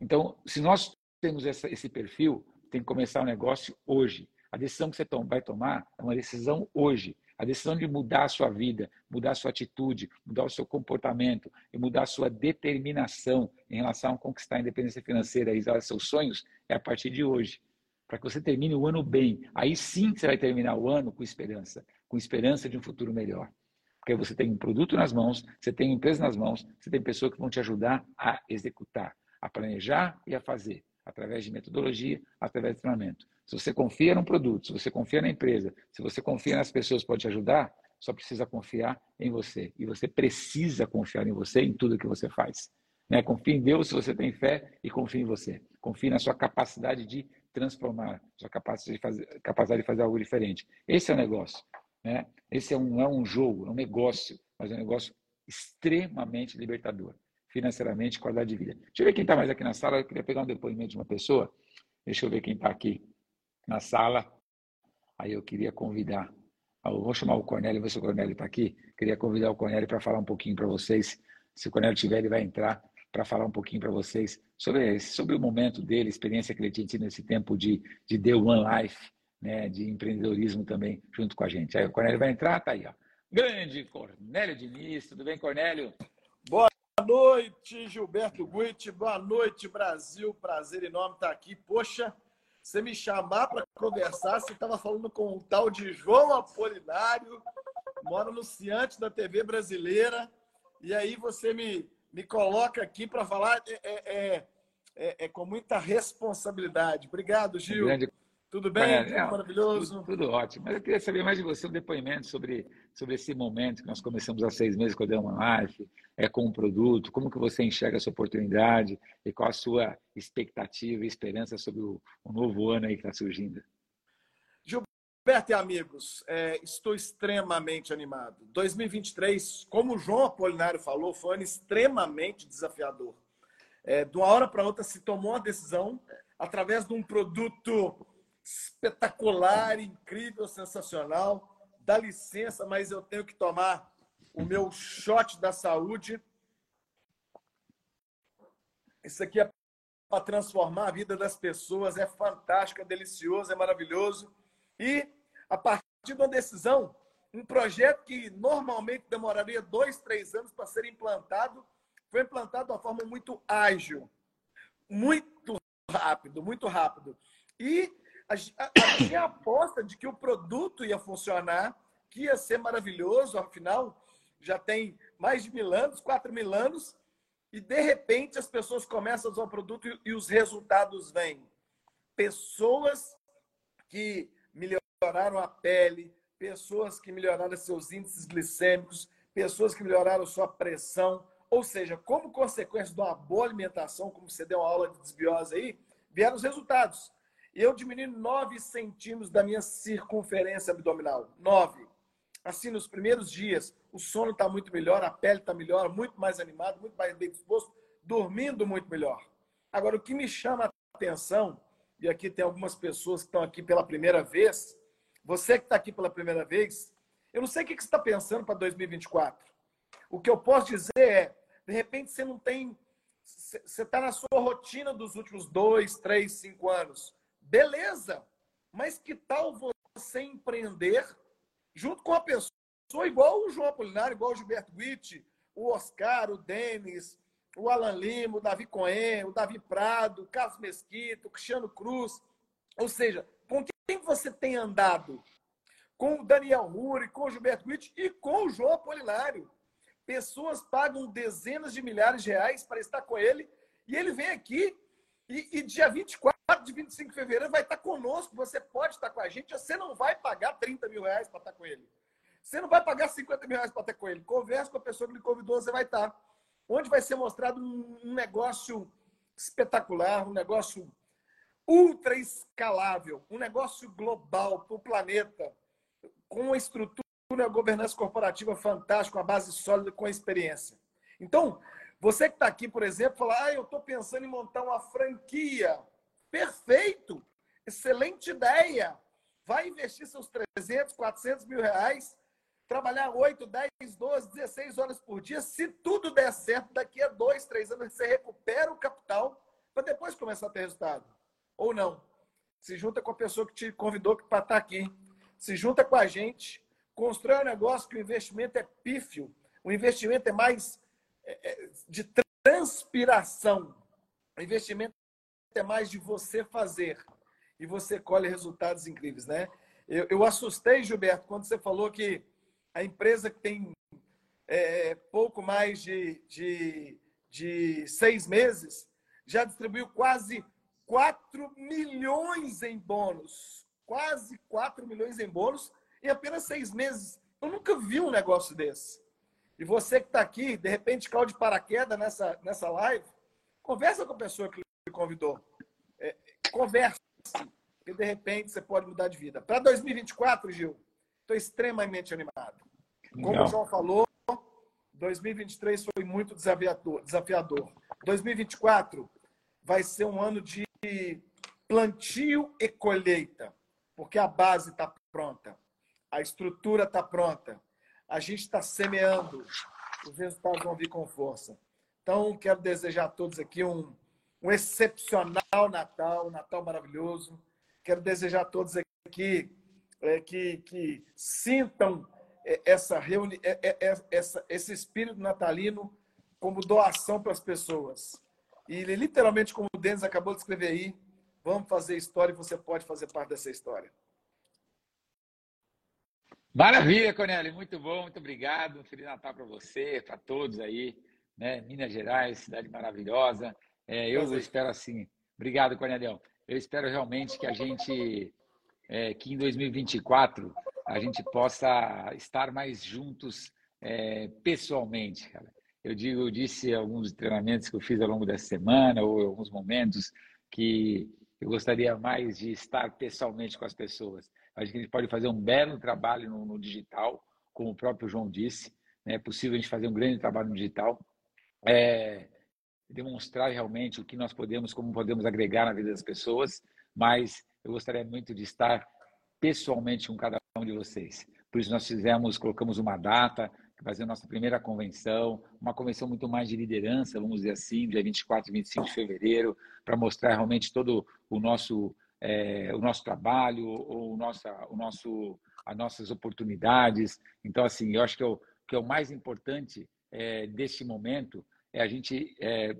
Então, se nós temos essa, esse perfil, tem que começar o negócio hoje. A decisão que você vai tomar é uma decisão hoje. A decisão de mudar a sua vida, mudar a sua atitude, mudar o seu comportamento e mudar a sua determinação em relação a conquistar a independência financeira e realizar seus sonhos é a partir de hoje. Para que você termine o ano bem. Aí sim você vai terminar o ano com esperança, com esperança de um futuro melhor. Porque você tem um produto nas mãos, você tem empresa nas mãos, você tem pessoas que vão te ajudar a executar, a planejar e a fazer, através de metodologia, através de treinamento. Se você confia num produto, se você confia na empresa, se você confia nas pessoas que podem te ajudar, só precisa confiar em você. E você precisa confiar em você em tudo que você faz. Né? Confie em Deus se você tem fé e confie em você. Confie na sua capacidade de transformar, sua capacidade de fazer, capacidade de fazer algo diferente. Esse é o negócio. Né? Esse é um, é um jogo, é um negócio, mas é um negócio extremamente libertador, financeiramente, qualidade de vida. Deixa eu ver quem está mais aqui na sala. Eu queria pegar um depoimento de uma pessoa. Deixa eu ver quem está aqui na sala. Aí eu queria convidar, eu vou chamar o Cornélio, ver se o Cornélio está aqui. Queria convidar o Cornélio para falar um pouquinho para vocês. Se o Cornélio estiver, ele vai entrar para falar um pouquinho para vocês sobre, sobre o momento dele, a experiência que ele tinha tido nesse tempo de, de The One Life, né, de empreendedorismo também, junto com a gente. Aí o Cornélio vai entrar, tá aí, ó. Grande Cornélio Diniz, tudo bem, Cornélio? Boa noite, Gilberto Guit, boa noite, Brasil, prazer enorme estar aqui. Poxa, você me chamar para conversar, você estava falando com o tal de João Apolinário, mora no Ciante da TV brasileira, e aí você me, me coloca aqui para falar é, é, é, é, com muita responsabilidade. Obrigado, Gil. Grande tudo bem? É, tudo maravilhoso? Tudo, tudo, ótimo. Mas eu queria saber mais de você, um depoimento sobre, sobre esse momento que nós começamos há seis meses com a Delma Life, é, com o um produto, como que você enxerga essa oportunidade e qual a sua expectativa e esperança sobre o, o novo ano aí que está surgindo. Gilberto e amigos, é, estou extremamente animado. 2023, como o João Apolinário falou, foi um ano extremamente desafiador. É, de uma hora para outra se tomou uma decisão através de um produto espetacular, incrível, sensacional. Dá licença, mas eu tenho que tomar o meu shot da saúde. Isso aqui é para transformar a vida das pessoas. É fantástico, é delicioso, é maravilhoso. E a partir de uma decisão, um projeto que normalmente demoraria dois, três anos para ser implantado, foi implantado de uma forma muito ágil, muito rápido, muito rápido. E a, a, tinha a aposta de que o produto ia funcionar, que ia ser maravilhoso, afinal, já tem mais de mil anos, quatro mil anos, e de repente as pessoas começam a usar o produto e, e os resultados vêm. Pessoas que melhoraram a pele, pessoas que melhoraram seus índices glicêmicos, pessoas que melhoraram sua pressão, ou seja, como consequência de uma boa alimentação, como você deu uma aula de desbiose aí, vieram os resultados eu diminui 9 centímetros da minha circunferência abdominal. 9. Assim, nos primeiros dias, o sono está muito melhor, a pele está melhor, muito mais animado, muito mais bem disposto, dormindo muito melhor. Agora, o que me chama a atenção, e aqui tem algumas pessoas que estão aqui pela primeira vez, você que está aqui pela primeira vez, eu não sei o que você está pensando para 2024. O que eu posso dizer é, de repente, você não tem você está na sua rotina dos últimos dois, três, cinco anos. Beleza, mas que tal você empreender junto com a pessoa igual o João Apolinário, igual o Gilberto Witt, o Oscar, o Denis, o Alan Lima, o Davi Cohen, o Davi Prado, o Carlos Mesquita, o Cristiano Cruz. Ou seja, com quem você tem andado? Com o Daniel Muri, com o Gilberto Witt e com o João Apolinário. Pessoas pagam dezenas de milhares de reais para estar com ele e ele vem aqui e, e dia 24 de 25 de fevereiro vai estar conosco. Você pode estar com a gente, você não vai pagar 30 mil reais para estar com ele. Você não vai pagar 50 mil reais para estar com ele. Converse com a pessoa que lhe convidou, você vai estar. Onde vai ser mostrado um, negócio espetacular, um negócio ultra escalável, um negócio global para o planeta, com uma estrutura uma governança corporativa fantástica, uma base sólida com experiência. Então, você que está aqui, por exemplo, fala, ah, eu estou pensando em montar uma franquia. Perfeito! Excelente ideia! Vai investir seus 300, 400 mil reais, trabalhar 8, 10, 12, 16 horas por dia. Se tudo der certo, daqui a dois, três anos você recupera o capital para depois começar a ter resultado. Ou não. Se junta com a pessoa que te convidou para estar tá aqui. Se junta com a gente Constrói um negócio que o investimento é pífio, o investimento é mais é, é, de transpiração. O investimento é mais de você fazer e você colhe resultados incríveis, né? Eu, eu assustei, Gilberto, quando você falou que a empresa que tem é, pouco mais de, de, de seis meses já distribuiu quase 4 milhões em bônus. Quase 4 milhões em bônus em apenas seis meses. Eu nunca vi um negócio desse. E você que está aqui, de repente caiu de paraquedas nessa, nessa live, conversa com a pessoa que lhe convidou. É, converse, que de repente você pode mudar de vida. Para 2024, Gil, estou extremamente animado. Como Não. o João falou, 2023 foi muito desafiador, desafiador. 2024 vai ser um ano de plantio e colheita, porque a base está pronta a estrutura está pronta, a gente está semeando, os resultados vão vir com força. Então, quero desejar a todos aqui um, um excepcional Natal, um Natal maravilhoso. Quero desejar a todos aqui é, que, que sintam é, essa reuni é, é, é, essa, esse espírito natalino como doação para as pessoas. E literalmente, como o Denis acabou de escrever aí, vamos fazer história e você pode fazer parte dessa história. Maravilha, Cornélio, muito bom, muito obrigado. Feliz Natal para você, para todos aí, né? Minas Gerais, cidade maravilhosa. É, eu espero assim. Obrigado, Cornelião. Eu espero realmente que a gente, é, que em 2024 a gente possa estar mais juntos é, pessoalmente, cara. Eu digo, eu disse alguns treinamentos que eu fiz ao longo dessa semana ou alguns momentos que eu gostaria mais de estar pessoalmente com as pessoas. Acho que a gente pode fazer um belo trabalho no, no digital, como o próprio João disse. Né? É possível a gente fazer um grande trabalho no digital. É, demonstrar realmente o que nós podemos, como podemos agregar na vida das pessoas, mas eu gostaria muito de estar pessoalmente com cada um de vocês. Por isso nós fizemos, colocamos uma data, fazer a nossa primeira convenção, uma convenção muito mais de liderança, vamos dizer assim, dia 24 e 25 de fevereiro, para mostrar realmente todo o nosso é, o nosso trabalho, o, nossa, o nosso, as nossas oportunidades. Então, assim, eu acho que, o que é o mais importante é, desse momento é a gente é,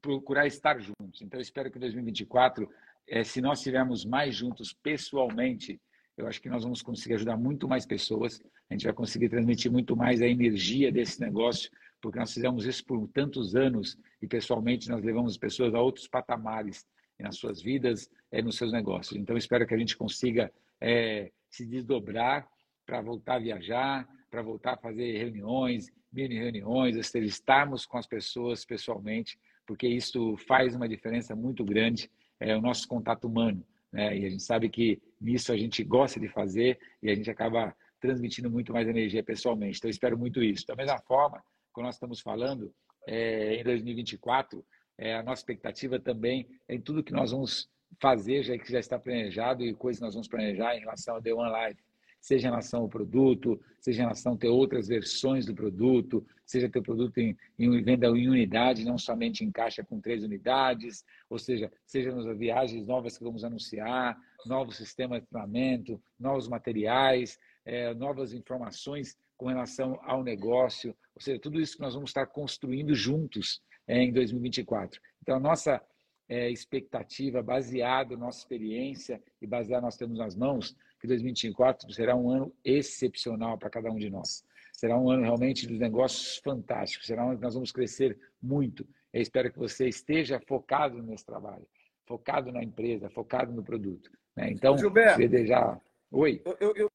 procurar estar juntos. Então, eu espero que em 2024, é, se nós estivermos mais juntos pessoalmente, eu acho que nós vamos conseguir ajudar muito mais pessoas, a gente vai conseguir transmitir muito mais a energia desse negócio, porque nós fizemos isso por tantos anos e pessoalmente nós levamos pessoas a outros patamares nas suas vidas, é, nos seus negócios. Então, espero que a gente consiga é, se desdobrar para voltar a viajar, para voltar a fazer reuniões, mini reuniões, estarmos com as pessoas pessoalmente, porque isso faz uma diferença muito grande, é o nosso contato humano. Né? E a gente sabe que nisso a gente gosta de fazer e a gente acaba transmitindo muito mais energia pessoalmente. Então, espero muito isso. Da mesma forma, quando nós estamos falando, é, em 2024, é, a nossa expectativa também é em tudo que nós vamos fazer, já que já está planejado e coisas que nós vamos planejar em relação ao The One Life. Seja em relação ao produto, seja em relação a ter outras versões do produto, seja ter produto em, em venda em unidade, não somente em caixa com três unidades, ou seja, seja nas viagens novas que vamos anunciar, novos sistemas de treinamento, novos materiais, é, novas informações com relação ao negócio, ou seja, tudo isso que nós vamos estar construindo juntos é, em 2024. Então, a nossa é, expectativa, baseado na nossa experiência e baseado nós temos nas mãos, que 2024 será um ano excepcional para cada um de nós. Será um ano realmente dos negócios fantásticos, será um ano que nós vamos crescer muito. Eu espero que você esteja focado nesse trabalho, focado na empresa, focado no produto. Né? Então, Gilberto, desejar... Oi? Eu, eu, eu,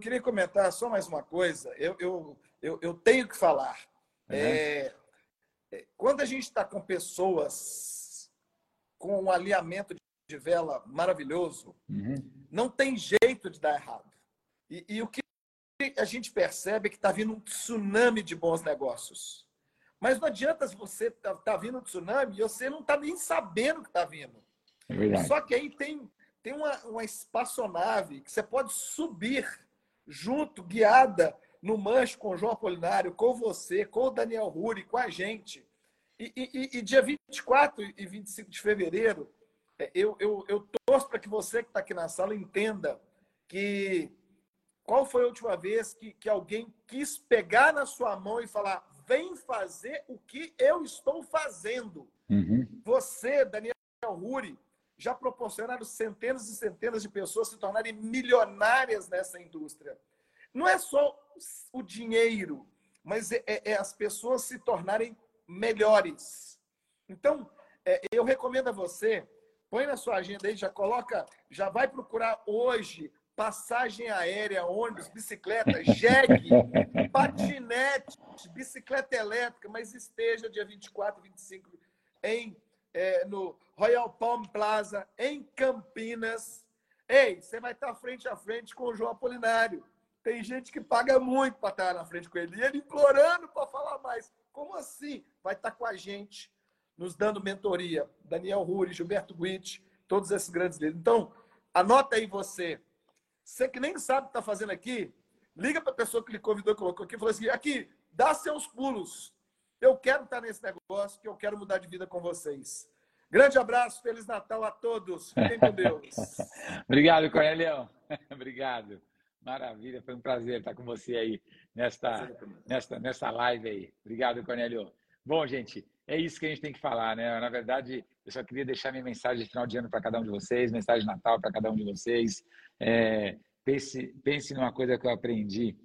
queria comentar só mais uma coisa. Eu, eu, eu, eu tenho que falar. Uhum. É, quando a gente está com pessoas com um alinhamento de vela maravilhoso, uhum. não tem jeito de dar errado. E, e o que a gente percebe é que está vindo um tsunami de bons negócios. Mas não adianta você tá, tá vindo um tsunami e você não está nem sabendo que está vindo. É Só que aí tem, tem uma, uma espaçonave que você pode subir junto, guiada no manche com o João Apolinário, com você, com o Daniel Ruri, com a gente. E, e, e, dia 24 e 25 de fevereiro, eu, eu, eu torço para que você que está aqui na sala entenda que qual foi a última vez que, que alguém quis pegar na sua mão e falar: vem fazer o que eu estou fazendo. Uhum. Você, Daniel Ruri, já proporcionaram centenas e centenas de pessoas se tornarem milionárias nessa indústria. Não é só o dinheiro, mas é, é, é as pessoas se tornarem melhores. Então, é, eu recomendo a você, põe na sua agenda aí, já coloca, já vai procurar hoje passagem aérea, ônibus, bicicleta, jegue, *laughs* patinete, bicicleta elétrica, mas esteja dia 24 e 25 em, é, no Royal Palm Plaza, em Campinas. Ei, você vai estar frente a frente com o João Apolinário. Tem gente que paga muito para estar na frente com ele. E ele implorando para falar mais. Como assim? Vai estar com a gente, nos dando mentoria. Daniel Ruri, Gilberto Guit, todos esses grandes líderes. Então, anota aí você. Você que nem sabe o que está fazendo aqui, liga para a pessoa que lhe convidou e colocou aqui e falou assim: aqui, dá seus pulos. Eu quero estar nesse negócio, que eu quero mudar de vida com vocês. Grande abraço, Feliz Natal a todos. Fiquem com Deus. *laughs* Obrigado, Cornelião. *laughs* Obrigado. Maravilha, foi um prazer estar com você aí nesta, nesta, nesta live aí. Obrigado, Cornélio. Bom, gente, é isso que a gente tem que falar, né? Na verdade, eu só queria deixar minha mensagem de final de ano para cada um de vocês, mensagem de Natal para cada um de vocês. É, pense, pense numa coisa que eu aprendi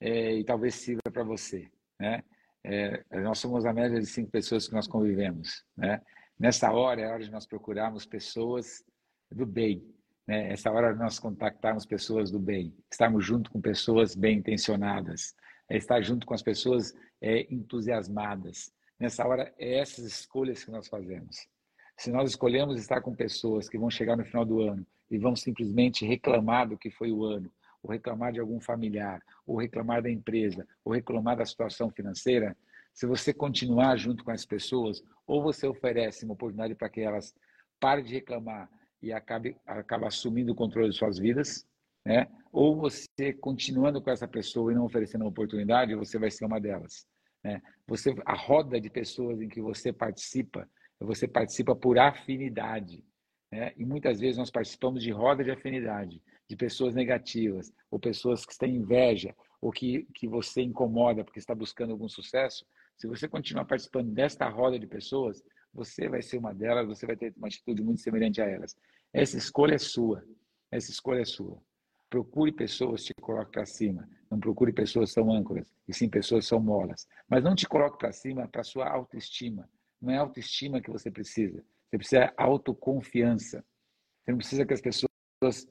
é, e talvez sirva para você, né? É, nós somos a média de cinco pessoas que nós convivemos, né? Nessa hora é hora de nós procurarmos pessoas do bem, né? Essa hora nós contactarmos pessoas do bem, estarmos junto com pessoas bem intencionadas, é estar junto com as pessoas é, entusiasmadas. Nessa hora, é essas escolhas que nós fazemos. Se nós escolhemos estar com pessoas que vão chegar no final do ano e vão simplesmente reclamar do que foi o ano, ou reclamar de algum familiar, ou reclamar da empresa, ou reclamar da situação financeira, se você continuar junto com as pessoas, ou você oferece uma oportunidade para que elas parem de reclamar e acabe, acaba assumindo o controle de suas vidas, né? ou você continuando com essa pessoa e não oferecendo uma oportunidade, você vai ser uma delas. Né? Você, a roda de pessoas em que você participa, você participa por afinidade. Né? E muitas vezes nós participamos de roda de afinidade, de pessoas negativas, ou pessoas que têm inveja, ou que, que você incomoda porque está buscando algum sucesso. Se você continuar participando desta roda de pessoas, você vai ser uma delas, você vai ter uma atitude muito semelhante a elas. Essa escolha é sua. Essa escolha é sua. Procure pessoas que te coloquem para cima. Não procure pessoas que são âncoras, e sim pessoas que são molas. Mas não te coloque para cima para sua autoestima. Não é autoestima que você precisa. Você precisa autoconfiança. Você não precisa que as pessoas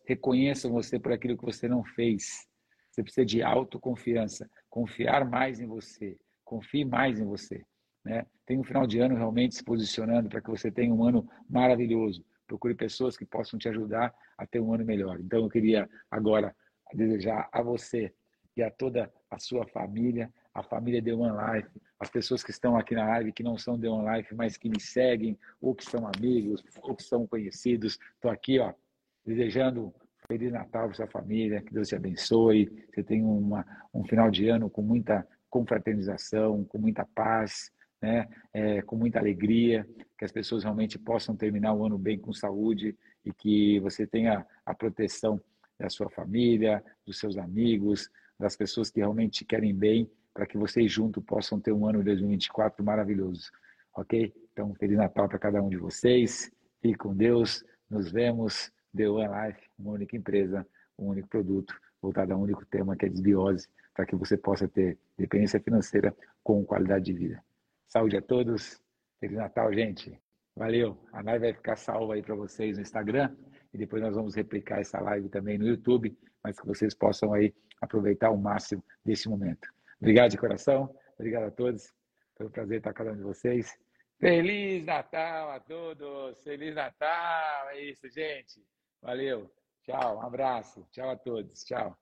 reconheçam você por aquilo que você não fez. Você precisa de autoconfiança. Confiar mais em você. Confie mais em você. Né? Tem um final de ano realmente se posicionando para que você tenha um ano maravilhoso. Procure pessoas que possam te ajudar a ter um ano melhor. Então, eu queria agora desejar a você e a toda a sua família, a família The One Life, as pessoas que estão aqui na live, que não são The One Life, mas que me seguem, ou que são amigos, ou que são conhecidos. Estou aqui, ó, desejando Feliz Natal para sua família, que Deus te abençoe. Você tenha uma, um final de ano com muita confraternização, com muita paz, né? É, com muita alegria, que as pessoas realmente possam terminar o ano bem com saúde e que você tenha a proteção da sua família, dos seus amigos, das pessoas que realmente te querem bem, para que vocês juntos possam ter um ano de 2024 maravilhoso, ok? Então, Feliz Natal para cada um de vocês, fique com Deus, nos vemos, The One Life, uma única empresa, um único produto, voltado a um único tema que é desbiose, para que você possa ter dependência financeira com qualidade de vida. Saúde a todos, Feliz Natal, gente! Valeu! A live vai ficar salva aí para vocês no Instagram e depois nós vamos replicar essa live também no YouTube, mas que vocês possam aí aproveitar o máximo desse momento. Obrigado de coração, obrigado a todos, foi um prazer estar com cada um de vocês. Feliz Natal a todos! Feliz Natal! É isso, gente! Valeu! Tchau, um abraço, tchau a todos, tchau.